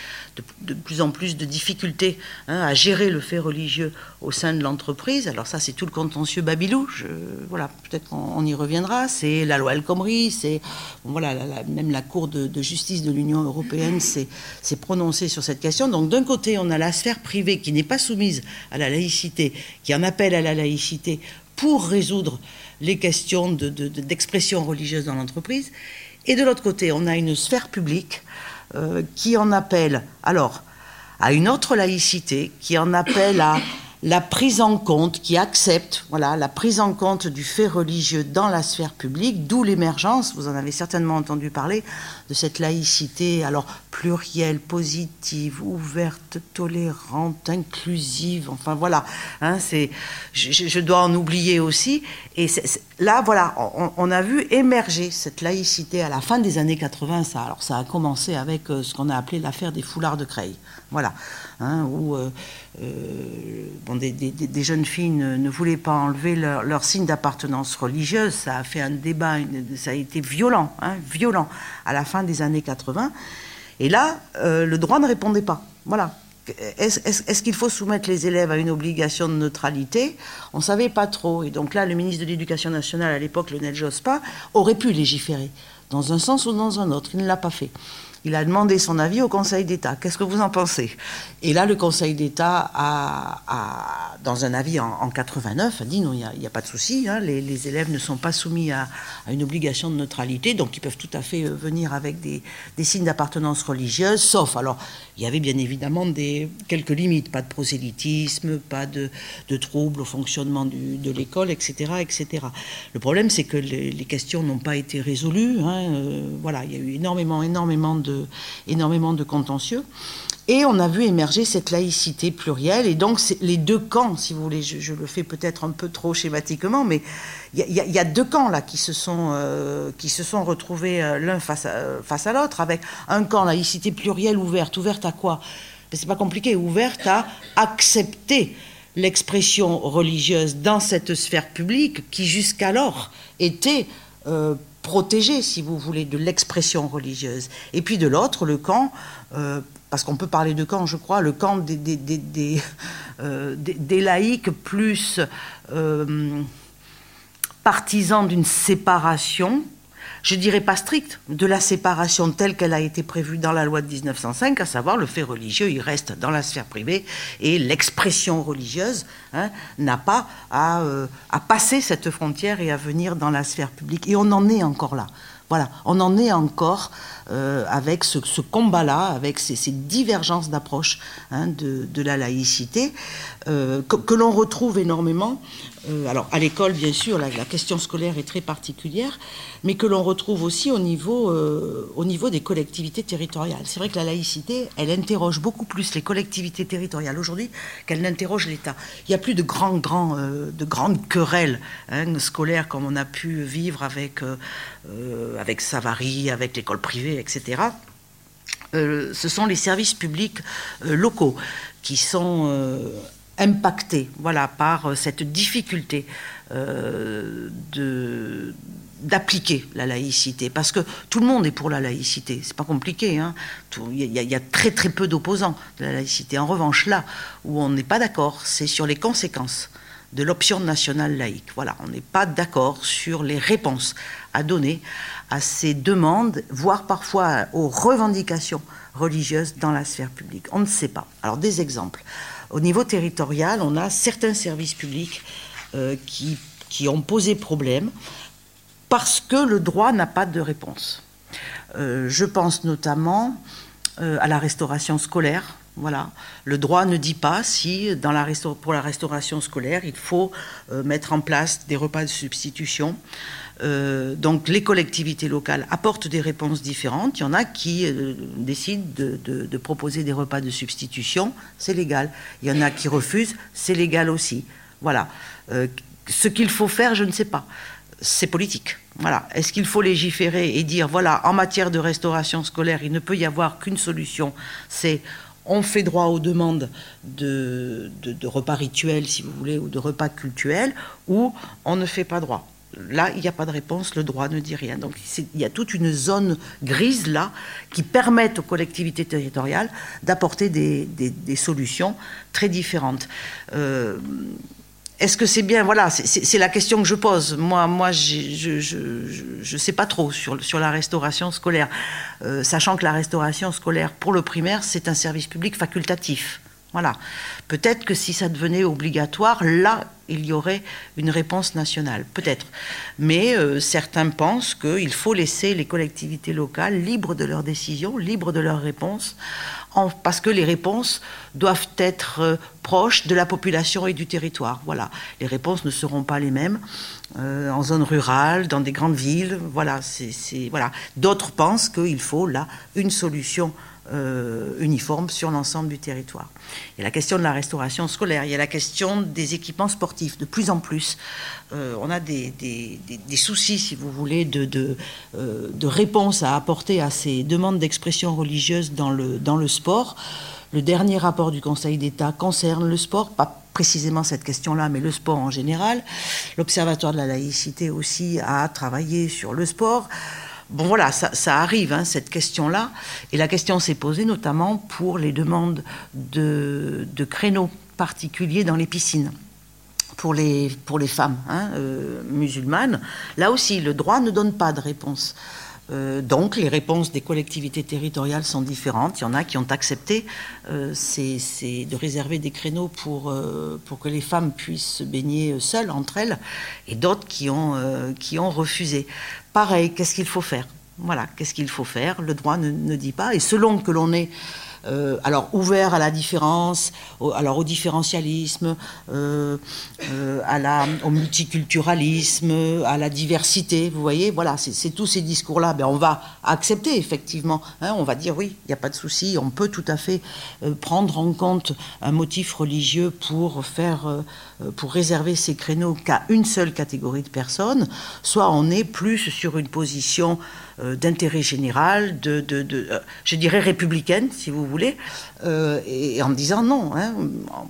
[SPEAKER 1] de, plus en plus de difficultés hein, à gérer le fait religieux au sein de l'entreprise. Alors ça, c'est tout le contentieux Babylou. voilà, peut-être qu'on y reviendra. C'est la loi El Khomri, c'est voilà, même la Cour de, justice de l'Union européenne s'est prononcée sur cette question. Donc d'un côté, on a la sphère privée qui n'est pas soumise à la laïcité, qui en appelle à la laïcité pour résoudre les questions d'expression religieuse dans l'entreprise. Et de l'autre côté, on a une sphère publique euh, qui en appelle, alors, à une autre laïcité, qui en appelle à la prise en compte, qui accepte voilà, la prise en compte du fait religieux dans la sphère publique, d'où l'émergence, vous en avez certainement entendu parler, de cette laïcité, alors plurielle, positive, ouverte, tolérante, inclusive, enfin voilà, hein, c'est, je, dois en oublier aussi. Et là, voilà, on, a vu émerger cette laïcité à la fin des années 80, ça, alors ça a commencé avec euh, ce qu'on a appelé l'affaire des foulards de Creil, voilà, hein, où euh, euh, des, jeunes filles ne, voulaient pas enlever leur, signe d'appartenance religieuse, ça a fait un débat, ça a été violent, hein, violent, à la fin des années 80. Et là, euh, le droit ne répondait pas. Voilà. Est-ce qu'il faut soumettre les élèves à une obligation de neutralité? On ne savait pas trop. Et donc là, le ministre de l'Éducation nationale, à l'époque, Lionel Jospin, aurait pu légiférer, dans un sens ou dans un autre. Il ne l'a pas fait. Il a demandé son avis au Conseil d'État. Qu'est-ce que vous en pensez? Et là, le Conseil d'État a, dans un avis en, 89, a dit non, il n'y a, pas de souci, hein, les, élèves ne sont pas soumis à, une obligation de neutralité, donc ils peuvent tout à fait euh, venir avec des, signes d'appartenance religieuse, sauf, alors, il y avait bien évidemment quelques limites, pas de prosélytisme, pas de, troubles au fonctionnement de l'école, etc., etc. Le problème, c'est que les, questions n'ont pas été résolues. Hein, euh, voilà, il y a eu énormément, énormément de énormément de contentieux. Et on a vu émerger cette laïcité plurielle. Et donc, les deux camps, si vous voulez, je, le fais peut-être un peu trop schématiquement, mais il y, a deux camps là qui se sont, euh, qui se sont retrouvés euh, l'un face à, face à l'autre, avec un camp laïcité plurielle ouverte. Ouverte à quoi? C'est pas compliqué. Ouverte à accepter l'expression religieuse dans cette sphère publique qui jusqu'alors était euh, protégé, si vous voulez, de l'expression religieuse. Et puis de l'autre, le camp, euh, parce qu'on peut parler de camp, je crois, le camp des, des, euh, laïcs plus euh, partisans d'une séparation je dirais pas stricte, de la séparation telle qu'elle a été prévue dans la loi de 1905, à savoir le fait religieux, il reste dans la sphère privée et l'expression religieuse hein, n'a pas euh, à, passer cette frontière et à venir dans la sphère publique. Et on en est encore là. Voilà, on en est encore euh, avec ce, combat-là, avec ces, divergences d'approche hein, de, la laïcité, euh, que, l'on retrouve énormément alors à l'école bien sûr, la, question scolaire est très particulière, mais que l'on retrouve aussi au niveau, euh, au niveau des collectivités territoriales. C'est vrai que la laïcité, elle interroge beaucoup plus les collectivités territoriales aujourd'hui qu'elle n'interroge l'État. Il n'y a plus de, grands, grands, euh, de grandes querelles hein, scolaires comme on a pu vivre avec, avec Savary, avec l'école privée, etc. ce sont les services publics locaux qui sont impacté voilà, par euh, cette difficulté euh, d'appliquer la laïcité, parce que tout le monde est pour la laïcité, c'est pas compliqué, hein. il y, y, a très très peu d'opposants de la laïcité. En revanche, là où on n'est pas d'accord, c'est sur les conséquences de l'option nationale laïque. Voilà, on n'est pas d'accord sur les réponses à donner à ces demandes, voire parfois aux revendications religieuses dans la sphère publique. On ne sait pas. Alors des exemples au niveau territorial, on a certains services publics euh, qui, ont posé problème parce que le droit n'a pas de réponse. Euh, je pense notamment euh, à la restauration scolaire. Voilà. Le droit ne dit pas si, pour la restauration scolaire, il faut mettre en place des repas de substitution. Euh, donc les collectivités locales apportent des réponses différentes. Il y en a qui euh, décident de, proposer des repas de substitution, c'est légal. Il y en a qui refusent, c'est légal aussi. Voilà. Euh, ce qu'il faut faire, je ne sais pas. C'est politique. Voilà. Est-ce qu'il faut légiférer et dire voilà, en matière de restauration scolaire, il ne peut y avoir qu'une solution, c'est on fait droit aux demandes de, de, repas rituels, si vous voulez, ou de repas cultuels, ou on ne fait pas droit. Là, il n'y a pas de réponse, le droit ne dit rien. Donc il y a toute une zone grise là qui permet aux collectivités territoriales d'apporter des, solutions très différentes. Euh, est-ce que c'est bien Voilà, c'est la question que je pose. Moi, moi je ne sais pas trop sur, la restauration scolaire, euh, sachant que la restauration scolaire pour le primaire, c'est un service public facultatif. Voilà. Peut-être que si ça devenait obligatoire, là, il y aurait une réponse nationale. Peut-être. Mais euh, certains pensent qu'il faut laisser les collectivités locales libres de leurs décisions, libres de leurs réponses, parce que les réponses doivent être euh, proches de la population et du territoire. Voilà. Les réponses ne seront pas les mêmes euh, en zone rurale, dans des grandes villes. Voilà. voilà. D'autres pensent qu'il faut là une solution euh, uniforme sur l'ensemble du territoire. Il y a la question de la restauration scolaire, il y a la question des équipements sportifs. De plus en plus, euh, on a des, soucis, si vous voulez, euh, de, réponse à apporter à ces demandes d'expression religieuse dans le, dans le sport. Le dernier rapport du Conseil d'État concerne le sport, pas précisément cette question-là, mais le sport en général. L'Observatoire de la laïcité aussi a travaillé sur le sport. Bon voilà, ça, arrive, hein, cette question-là. Et la question s'est posée notamment pour les demandes de, créneaux particuliers dans les piscines. Pour les, femmes hein, euh, musulmanes, là aussi, le droit ne donne pas de réponse. Euh, donc les réponses des collectivités territoriales sont différentes. Il y en a qui ont accepté euh, de réserver des créneaux pour, que les femmes puissent se baigner seules entre elles, et d'autres qui ont refusé. Pareil, qu'est-ce qu'il faut faire? Voilà, qu'est-ce qu'il faut faire? Le droit ne, dit pas. Et selon que l'on est euh, alors ouvert à la différence, au, alors au différentialisme, euh, euh, au multiculturalisme, à la diversité, vous voyez, voilà, c'est tous ces discours-là. Ben, on va accepter effectivement, hein, on va dire oui, il n'y a pas de souci, on peut tout à fait prendre en compte un motif religieux pour faire pour réserver ces créneaux qu'à une seule catégorie de personnes, soit on est plus sur une position d'intérêt général, euh, je dirais républicaine, si vous voulez, et, en disant non. Hein.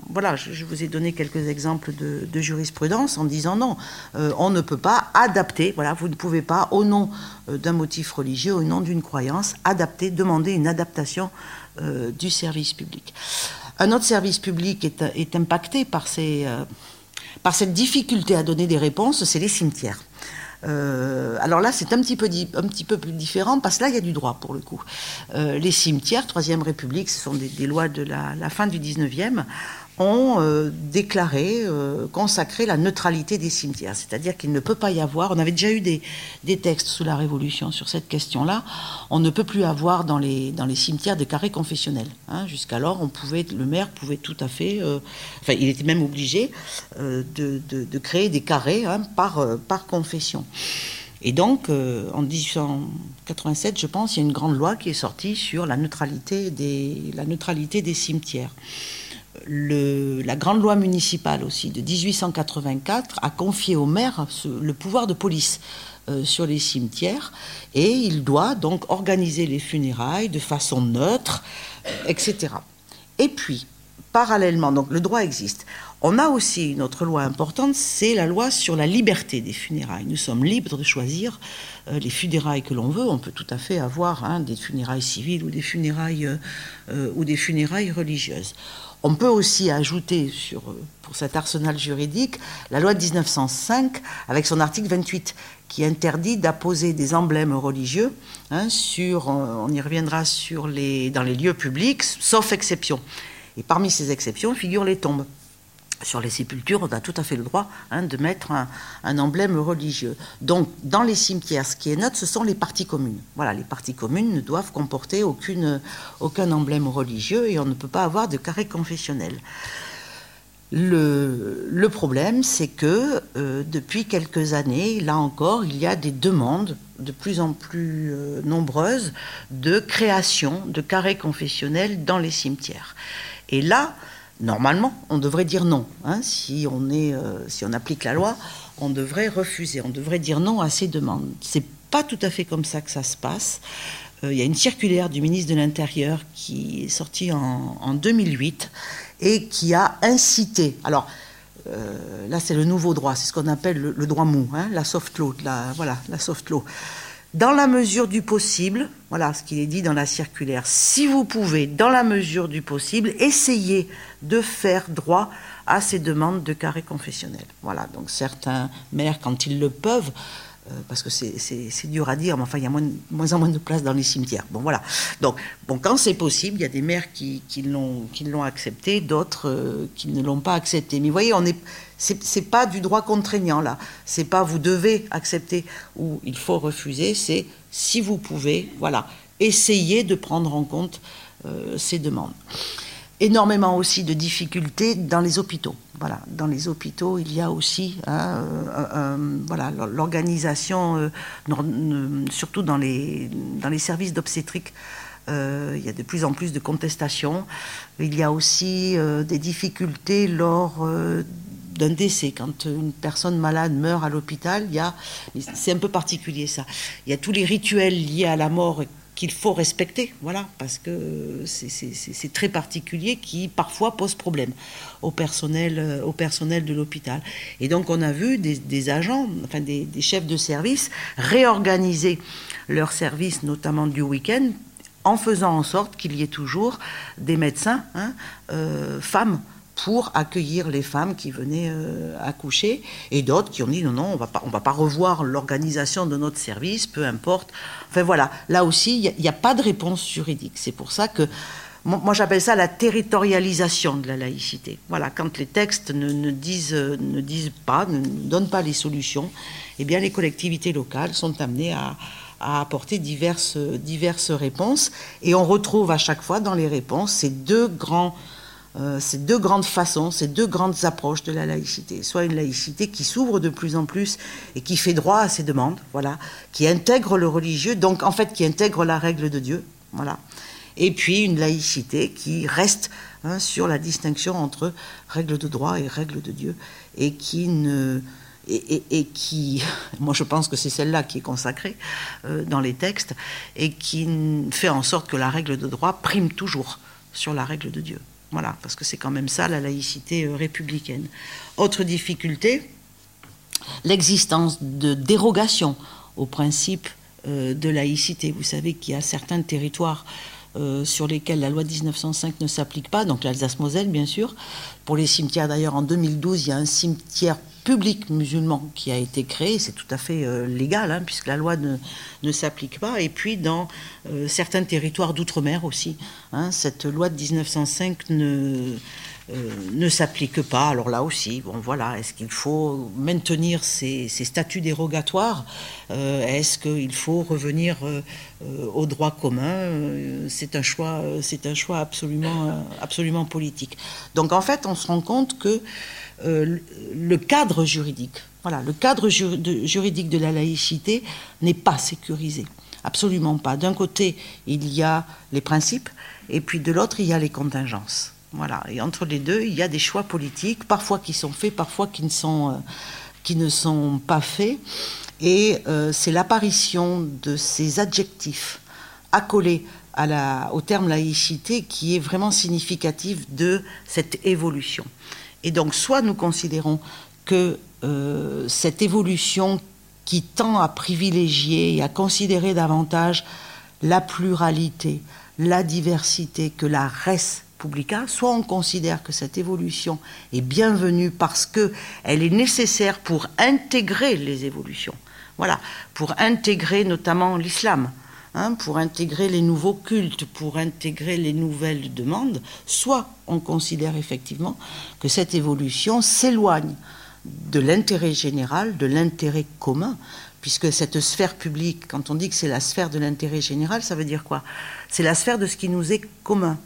[SPEAKER 1] voilà, je, vous ai donné quelques exemples de, jurisprudence en disant non, on ne peut pas adapter, vous ne pouvez pas, au nom d'un motif religieux, au nom d'une croyance, adapter, demander une adaptation du service public. Un autre service public est, impacté euh, par cette difficulté à donner des réponses, c'est les cimetières. Euh, alors là, c'est un petit, peu un petit peu plus différent parce que là, il y a du droit pour le coup. Euh, les cimetières, Troisième République, ce sont des, lois de la, fin du 19e, ont euh, déclaré, euh, consacré la neutralité des cimetières. C'est-à-dire qu'il ne peut pas y avoir, on avait déjà eu des, textes sous la Révolution sur cette question-là, on ne peut plus avoir dans les, cimetières des carrés confessionnels. Hein. Jusqu'alors, le maire pouvait tout à fait, euh, enfin il était même obligé de, de, créer des carrés hein, par, confession. Et donc, en 1887, je pense, il y a une grande loi qui est sortie sur la neutralité des cimetières la grande loi municipale aussi de 1884 a confié au maire le pouvoir de police euh, sur les cimetières et il doit donc organiser les funérailles de façon neutre, etc. Et puis, parallèlement, donc le droit existe. On a aussi une autre loi importante, c'est la loi sur la liberté des funérailles. Nous sommes libres de choisir euh, les funérailles que l'on veut. On peut tout à fait avoir hein, des funérailles civiles ou des funérailles, euh, ou des funérailles religieuses. On peut aussi ajouter sur, pour cet arsenal juridique la loi de 1905 avec son article 28 qui interdit d'apposer des emblèmes religieux hein, sur, on y reviendra les, dans les lieux publics, sauf exception. Et parmi ces exceptions figurent les tombes sur les sépultures, on a tout à fait le droit hein, de mettre un, emblème religieux. Donc, dans les cimetières, ce qui est neutre, ce sont les parties communes. Voilà, les parties communes ne doivent comporter aucune, aucun emblème religieux et on ne peut pas avoir de carré confessionnel. Le, problème, c'est que euh, depuis quelques années, là encore, il y a des demandes de plus en plus euh, nombreuses de création de carrés confessionnels dans les cimetières. Et là, Normalement, on devrait dire non. Hein. si, on est, euh, si on applique la loi, on devrait refuser, on devrait dire non à ces demandes. C'est pas tout à fait comme ça que ça se passe. Euh, il y a une circulaire du ministre de l'Intérieur qui est sortie en, 2008 et qui a incité. Alors, euh, là, c'est le nouveau droit, c'est ce qu'on appelle le, droit mou, hein, la soft law. La, voilà, la soft law dans la mesure du possible, voilà ce qu'il est dit dans la circulaire, si vous pouvez, dans la mesure du possible, essayer de faire droit à ces demandes de carré confessionnel. Voilà, donc certains maires, quand ils le peuvent, euh, parce que c'est dur à dire, mais enfin, il y a moins, moins, en moins de place dans les cimetières. Bon, voilà. Donc, bon, quand c'est possible, il y a des maires qui, qui l'ont accepté, d'autres euh, qui ne l'ont pas accepté. Mais vous voyez, on est, c'est pas du droit contraignant là. C'est pas vous devez accepter ou il faut refuser. C'est si vous pouvez, voilà, essayez de prendre en compte euh, ces demandes énormément aussi de difficultés dans les hôpitaux. Voilà, dans les hôpitaux, il y a aussi hein, euh, voilà l'organisation, euh, surtout dans les services d'obstétrique. Euh, il y a de plus en plus de contestations. Il y a aussi des difficultés lors d'un décès. Quand une personne malade meurt à l'hôpital, il y a, c'est un peu particulier ça. Il y a tous les rituels liés à la mort qu'il faut respecter, voilà, parce que c'est très particulier qui parfois pose problème au personnel, au personnel de l'hôpital. Et donc on a vu des, agents, enfin des, chefs de service réorganiser leur service, notamment du week-end, en faisant en sorte qu'il y ait toujours des médecins, hein, euh, femmes, pour accueillir les femmes qui venaient euh, accoucher, et d'autres qui ont dit non, non, on va pas, on va pas revoir l'organisation de notre service, peu importe. Enfin voilà, là aussi, il n'y a, pas de réponse juridique. C'est pour ça que moi j'appelle ça la territorialisation de la laïcité. Voilà, quand les textes ne, disent, ne disent pas, ne donnent pas les solutions, eh bien les collectivités locales sont amenées à, à apporter diverses, diverses réponses, et on retrouve à chaque fois dans les réponses ces deux grands euh, ces deux grandes façons, ces deux grandes approches de la laïcité. Soit une laïcité qui s'ouvre de plus en plus et qui fait droit à ses demandes, voilà, qui intègre le religieux, donc en fait qui intègre la règle de Dieu, voilà. Et puis une laïcité qui reste hein, sur la distinction entre règle de droit et règle de Dieu et qui ne et, qui, moi je pense que c'est celle-là qui est consacrée euh, dans les textes, et qui fait en sorte que la règle de droit prime toujours sur la règle de Dieu. Voilà, parce que c'est quand même ça la laïcité euh, républicaine. Autre difficulté, l'existence de dérogations au principe euh, de laïcité. Vous savez qu'il y a certains territoires euh, sur lesquels la loi 1905 ne s'applique pas, donc l'Alsace-Moselle bien sûr. Pour les cimetières d'ailleurs, en 2012, il y a un cimetière public musulman qui a été créé, c'est tout à fait euh, légal, hein, puisque la loi ne, ne s'applique pas. Et puis dans euh, certains territoires d'outre-mer aussi, hein, cette loi de 1905 ne, ne s'applique pas. Alors là aussi, bon voilà, est-ce qu'il faut maintenir ces, statuts dérogatoires Est-ce qu'il faut revenir au droit commun C'est un choix, c'est un choix absolument, absolument politique. Donc en fait, on se rend compte que le cadre juridique, voilà, le cadre juridique de la laïcité n'est pas sécurisé. Absolument pas. D'un côté, il y a les principes, et puis de l'autre, il y a les contingences. Voilà. Et entre les deux, il y a des choix politiques, parfois qui sont faits, parfois qui ne sont, euh, qui ne sont pas faits. Et euh, c'est l'apparition de ces adjectifs accolés au terme laïcité qui est vraiment significative de cette évolution. Et donc, soit nous considérons que euh, cette évolution qui tend à privilégier et à considérer davantage la pluralité, la diversité que la res publica, soit on considère que cette évolution est bienvenue parce qu'elle est nécessaire pour intégrer les évolutions. Voilà, pour intégrer notamment l'islam, hein, pour intégrer les nouveaux cultes, pour intégrer les nouvelles demandes, soit on considère effectivement que cette évolution s'éloigne de l'intérêt général, de l'intérêt commun, puisque cette sphère publique, quand on dit que c'est la sphère de l'intérêt général, ça veut dire quoi? C'est la sphère de ce qui nous est commun.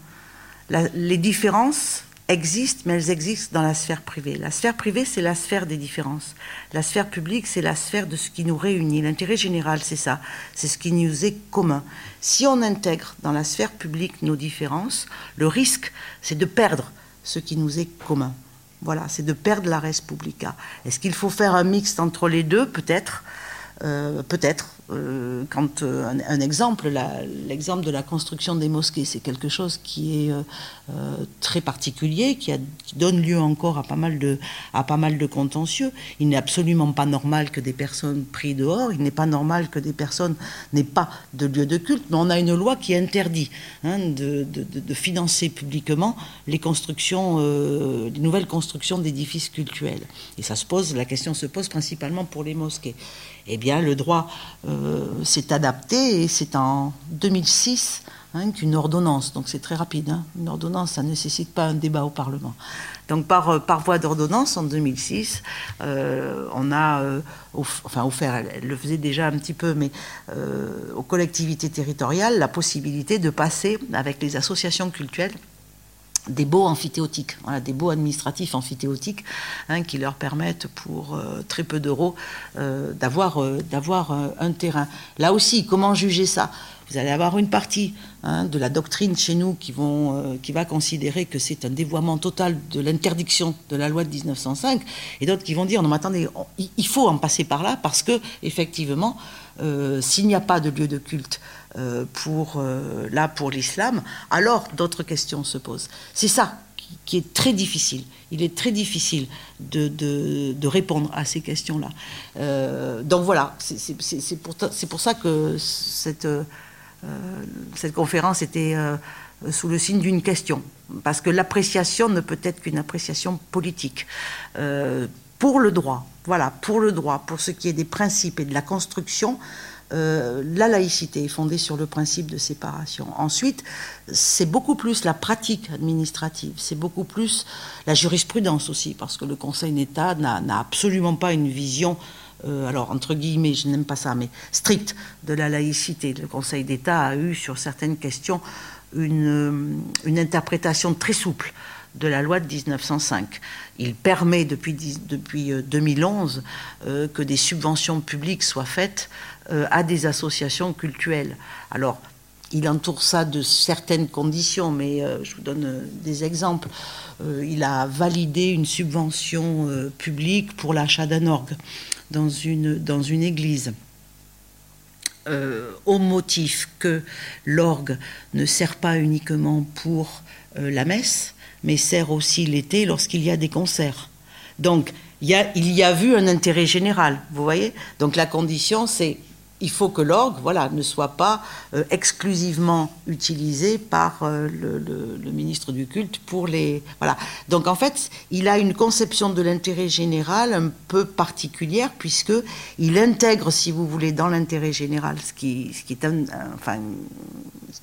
[SPEAKER 1] les différences existent, mais elles existent dans la sphère privée. La sphère privée, c'est la sphère des différences. La sphère publique, c'est la sphère de ce qui nous réunit. L'intérêt général, c'est ça, c'est ce qui nous est commun. Si on intègre dans la sphère publique nos différences, le risque, c'est de perdre ce qui nous est commun. Voilà, c'est de perdre la res publica. Est-ce qu'il faut faire un mixte entre les deux? Peut-être. Euh, peut-être. Euh, quand euh, un, exemple, l'exemple de la construction des mosquées, c'est quelque chose qui est euh, très particulier, qui, donne lieu encore à pas mal de, à pas mal de contentieux. Il n'est absolument pas normal que des personnes prises dehors, il n'est pas normal que des personnes n'aient pas de lieu de culte, mais on a une loi qui interdit hein, de, de, financer publiquement les constructions, les nouvelles constructions d'édifices cultuels. Et ça se pose, la question se pose principalement pour les mosquées. Eh bien, le droit euh, s'est adapté et c'est en 2006 hein, qu'une ordonnance, donc c'est très rapide, hein, une ordonnance, ça ne nécessite pas un débat au Parlement. Donc par, euh, voie d'ordonnance, en 2006, euh, on a offert, elle, le faisait déjà un petit peu, mais aux collectivités territoriales, la possibilité de passer avec les associations culturelles des baux amphithéotiques, des baux administratifs amphithéotiques hein, qui leur permettent pour euh, très peu d'euros euh, d'avoir euh, un terrain. Là aussi, comment juger ça? Vous allez avoir une partie hein, de la doctrine chez nous qui, va considérer que c'est un dévoiement total de l'interdiction de la loi de 1905, et d'autres qui vont dire non mais attendez, il faut en passer par là parce que effectivement, s'il n'y a pas de lieu de culte pour, euh, là pour l'islam, alors d'autres questions se posent. C'est ça qui est très difficile. Il est très difficile de, de, répondre à ces questions-là. Euh, donc voilà, c'est pour, pour, ça que cette, cette conférence était sous le signe d'une question. Parce que l'appréciation ne peut être qu'une appréciation politique. pour le droit, voilà, pour le droit, pour ce qui est des principes et de la construction, euh, la laïcité est fondée sur le principe de séparation. Ensuite, c'est beaucoup plus la pratique administrative, c'est beaucoup plus la jurisprudence aussi, parce que le Conseil d'État n'a absolument pas une vision euh, alors entre guillemets, je n'aime pas ça, mais stricte de la laïcité. Le Conseil d'État a eu sur certaines questions une, une, interprétation très souple de la loi de 1905. Il permet depuis, depuis 2011 euh, que des subventions publiques soient faites euh, à des associations culturelles. Alors, il entoure ça de certaines conditions, mais euh, je vous donne euh, des exemples. il a validé une subvention publique pour l'achat d'un orgue dans une église. au motif que l'orgue ne sert pas uniquement pour la messe, mais sert aussi l'été lorsqu'il y a des concerts. Donc, il y, a, vu un intérêt général, vous voyez? Donc la condition, c'est il faut que l'orgue voilà, ne soit pas euh, exclusivement utilisé par euh, le, ministre du culte pour les. Voilà. Donc en fait, il a une conception de l'intérêt général un peu particulière, puisqu'il intègre, si vous voulez, dans l'intérêt général, ce qui,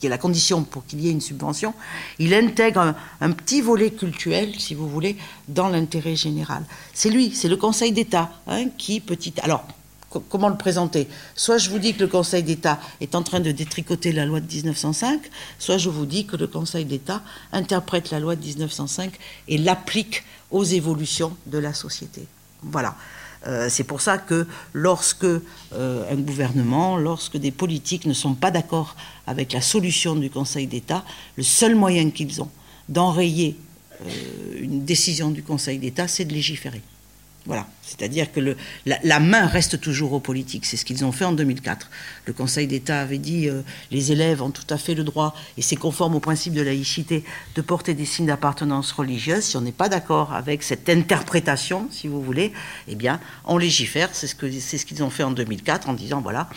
[SPEAKER 1] est la condition pour qu'il y ait une subvention, il intègre un, petit volet culturel, si vous voulez, dans l'intérêt général. C'est lui, c'est le Conseil d'État hein, qui, petit. Alors, comment le présenter Soit je vous dis que le Conseil d'État est en train de détricoter la loi de 1905, soit je vous dis que le Conseil d'État interprète la loi de 1905 et l'applique aux évolutions de la société. Voilà. Euh, c'est pour ça que lorsque euh, un gouvernement, lorsque des politiques ne sont pas d'accord avec la solution du Conseil d'État, le seul moyen qu'ils ont d'enrayer euh, une décision du Conseil d'État, c'est de légiférer. Voilà. C'est-à-dire que la, main reste toujours aux politiques. C'est ce qu'ils ont fait en 2004. Le Conseil d'État avait dit euh, les élèves ont tout à fait le droit, et c'est conforme au principe de laïcité, de porter des signes d'appartenance religieuse. Si on n'est pas d'accord avec cette interprétation, si vous voulez, eh bien, on légifère. C'est ce qu'ils ont fait en 2004 en disant voilà,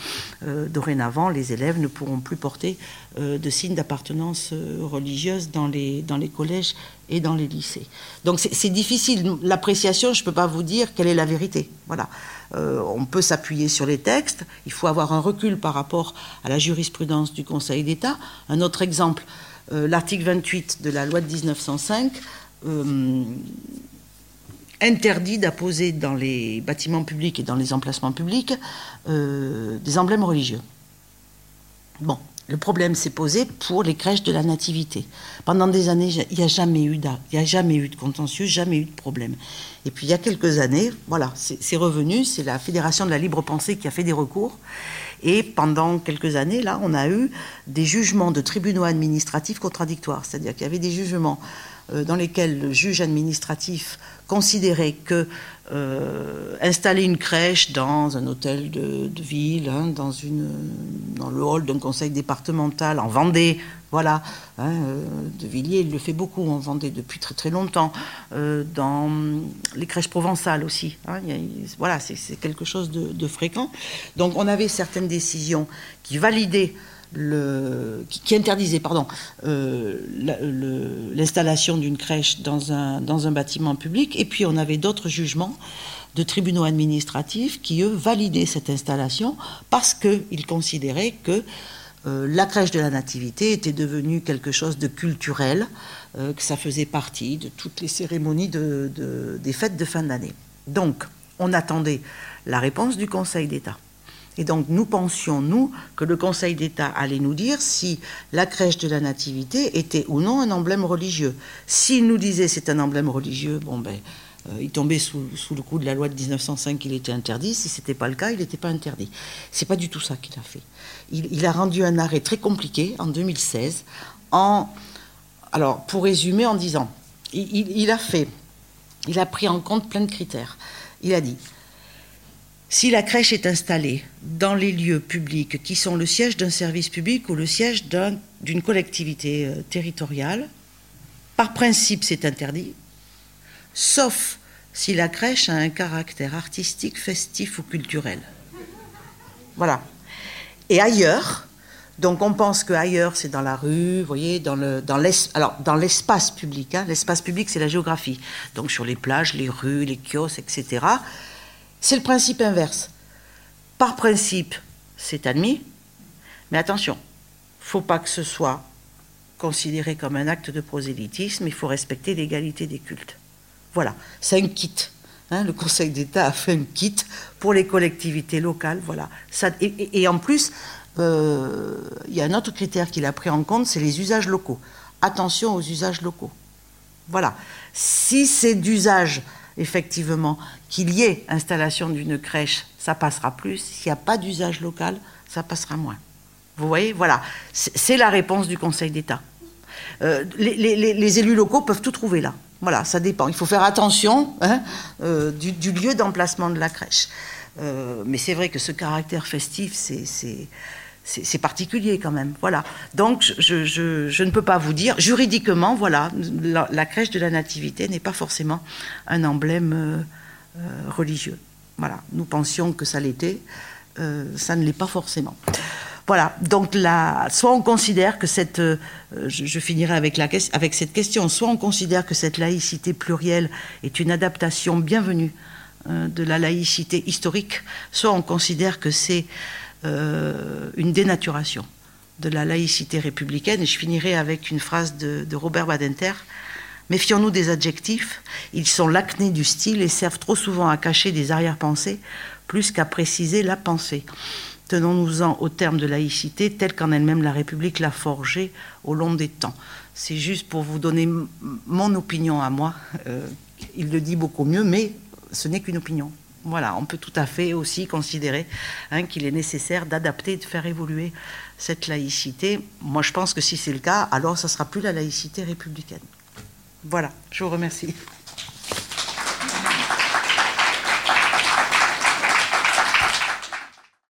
[SPEAKER 1] euh, dorénavant, les élèves ne pourront plus porter de signes d'appartenance religieuse dans les, dans les collèges et dans les lycées. Donc c'est difficile. L'appréciation, je ne peux pas vous dire quelle est la vérité. Voilà. Euh, on peut s'appuyer sur les textes, il faut avoir un recul par rapport à la jurisprudence du Conseil d'État. Un autre exemple, euh, l'article 28 de la loi de 1905 euh, interdit d'apposer dans les bâtiments publics et dans les emplacements publics des emblèmes religieux. Bon, le problème s'est posé pour les crèches de la nativité. Pendant des années, il n'y a jamais eu il a jamais eu de contentieux, jamais eu de problème. Et puis il y a quelques années, voilà, c'est revenu. C'est la Fédération de la libre pensée qui a fait des recours. Et pendant quelques années, là, on a eu des jugements de tribunaux administratifs contradictoires. C'est-à-dire qu'il y avait des jugements euh, dans lesquels le juge administratif considérait que euh, installer une crèche dans un hôtel de, ville, hein, dans, le hall d'un conseil départemental en Vendée, voilà, hein, euh, de Villiers, il le fait beaucoup en Vendée depuis très très longtemps, euh, dans les crèches provençales aussi, hein, voilà, c'est quelque chose de, fréquent. Donc on avait certaines décisions qui validaient qui, interdisait euh, l'installation d'une crèche dans un, bâtiment public. Et puis on avait d'autres jugements de tribunaux administratifs qui, eux, validaient cette installation parce qu'ils considéraient que euh, la crèche de la nativité était devenue quelque chose de culturel, euh, que ça faisait partie de toutes les cérémonies de, des fêtes de fin d'année. Donc, on attendait la réponse du Conseil d'État. Et donc nous pensions, nous, que le Conseil d'État allait nous dire si la crèche de la Nativité était ou non un emblème religieux. S'il nous disait c'est un emblème religieux, bon ben, euh, il tombait sous, le coup de la loi de 1905, il était interdit. Si ce n'était pas le cas, il n'était pas interdit. C'est pas du tout ça qu'il a fait. Il, a rendu un arrêt très compliqué en 2016, en, alors pour résumer en disant, il a fait, il a pris en compte plein de critères. Il a dit, si la crèche est installée dans les lieux publics qui sont le siège d'un service public ou le siège d'une collectivité euh, territoriale, par principe c'est interdit, sauf si la crèche a un caractère artistique, festif ou culturel. Voilà. Et ailleurs, donc on pense que ailleurs c'est dans la rue, voyez, dans l'espace public. Hein. l'espace public c'est la géographie. Donc sur les plages, les rues, les kiosques, etc. C'est le principe inverse. Par principe, c'est admis, mais attention, faut pas que ce soit considéré comme un acte de prosélytisme, il faut respecter l'égalité des cultes. Voilà, c'est un kit. Hein. le Conseil d'État a fait un kit pour les collectivités locales. Voilà. et, en plus, euh, il y a un autre critère qu'il a pris en compte, c'est les usages locaux. Attention aux usages locaux. Voilà. Si c'est d'usage effectivement, qu'il y ait installation d'une crèche, ça passera plus. S'il n'y a pas d'usage local, ça passera moins. Vous voyez, voilà, c'est la réponse du Conseil d'État. Euh, les, élus locaux peuvent tout trouver là. Voilà, ça dépend. Il faut faire attention hein, euh, du, lieu d'emplacement de la crèche. Euh, mais c'est vrai que ce caractère festif, c'est c'est particulier quand même. Voilà. Donc, je, ne peux pas vous dire. Juridiquement, voilà, la, crèche de la nativité n'est pas forcément un emblème euh, euh, religieux. Voilà. Nous pensions que ça l'était. Euh, ça ne l'est pas forcément. Voilà. Donc, là, soit on considère que cette. Je, finirai avec, avec cette question. Soit on considère que cette laïcité plurielle est une adaptation bienvenue de la laïcité historique, soit on considère que c'est euh, une dénaturation de la laïcité républicaine. Et je finirai avec une phrase de, Robert Badinter. Méfions-nous des adjectifs, ils sont l'acné du style et servent trop souvent à cacher des arrière-pensées plus qu'à préciser la pensée. Tenons-nous-en au terme de laïcité tel qu'en elle-même la République l'a forgé au long des temps. C'est juste pour vous donner mon opinion à moi. Euh, il le dit beaucoup mieux, mais ce n'est qu'une opinion. Voilà, on peut tout à fait aussi considérer hein, qu'il est nécessaire d'adapter et de faire évoluer cette laïcité. Moi, je pense que si c'est le cas, alors ça ne sera plus la laïcité républicaine. Voilà, je vous remercie.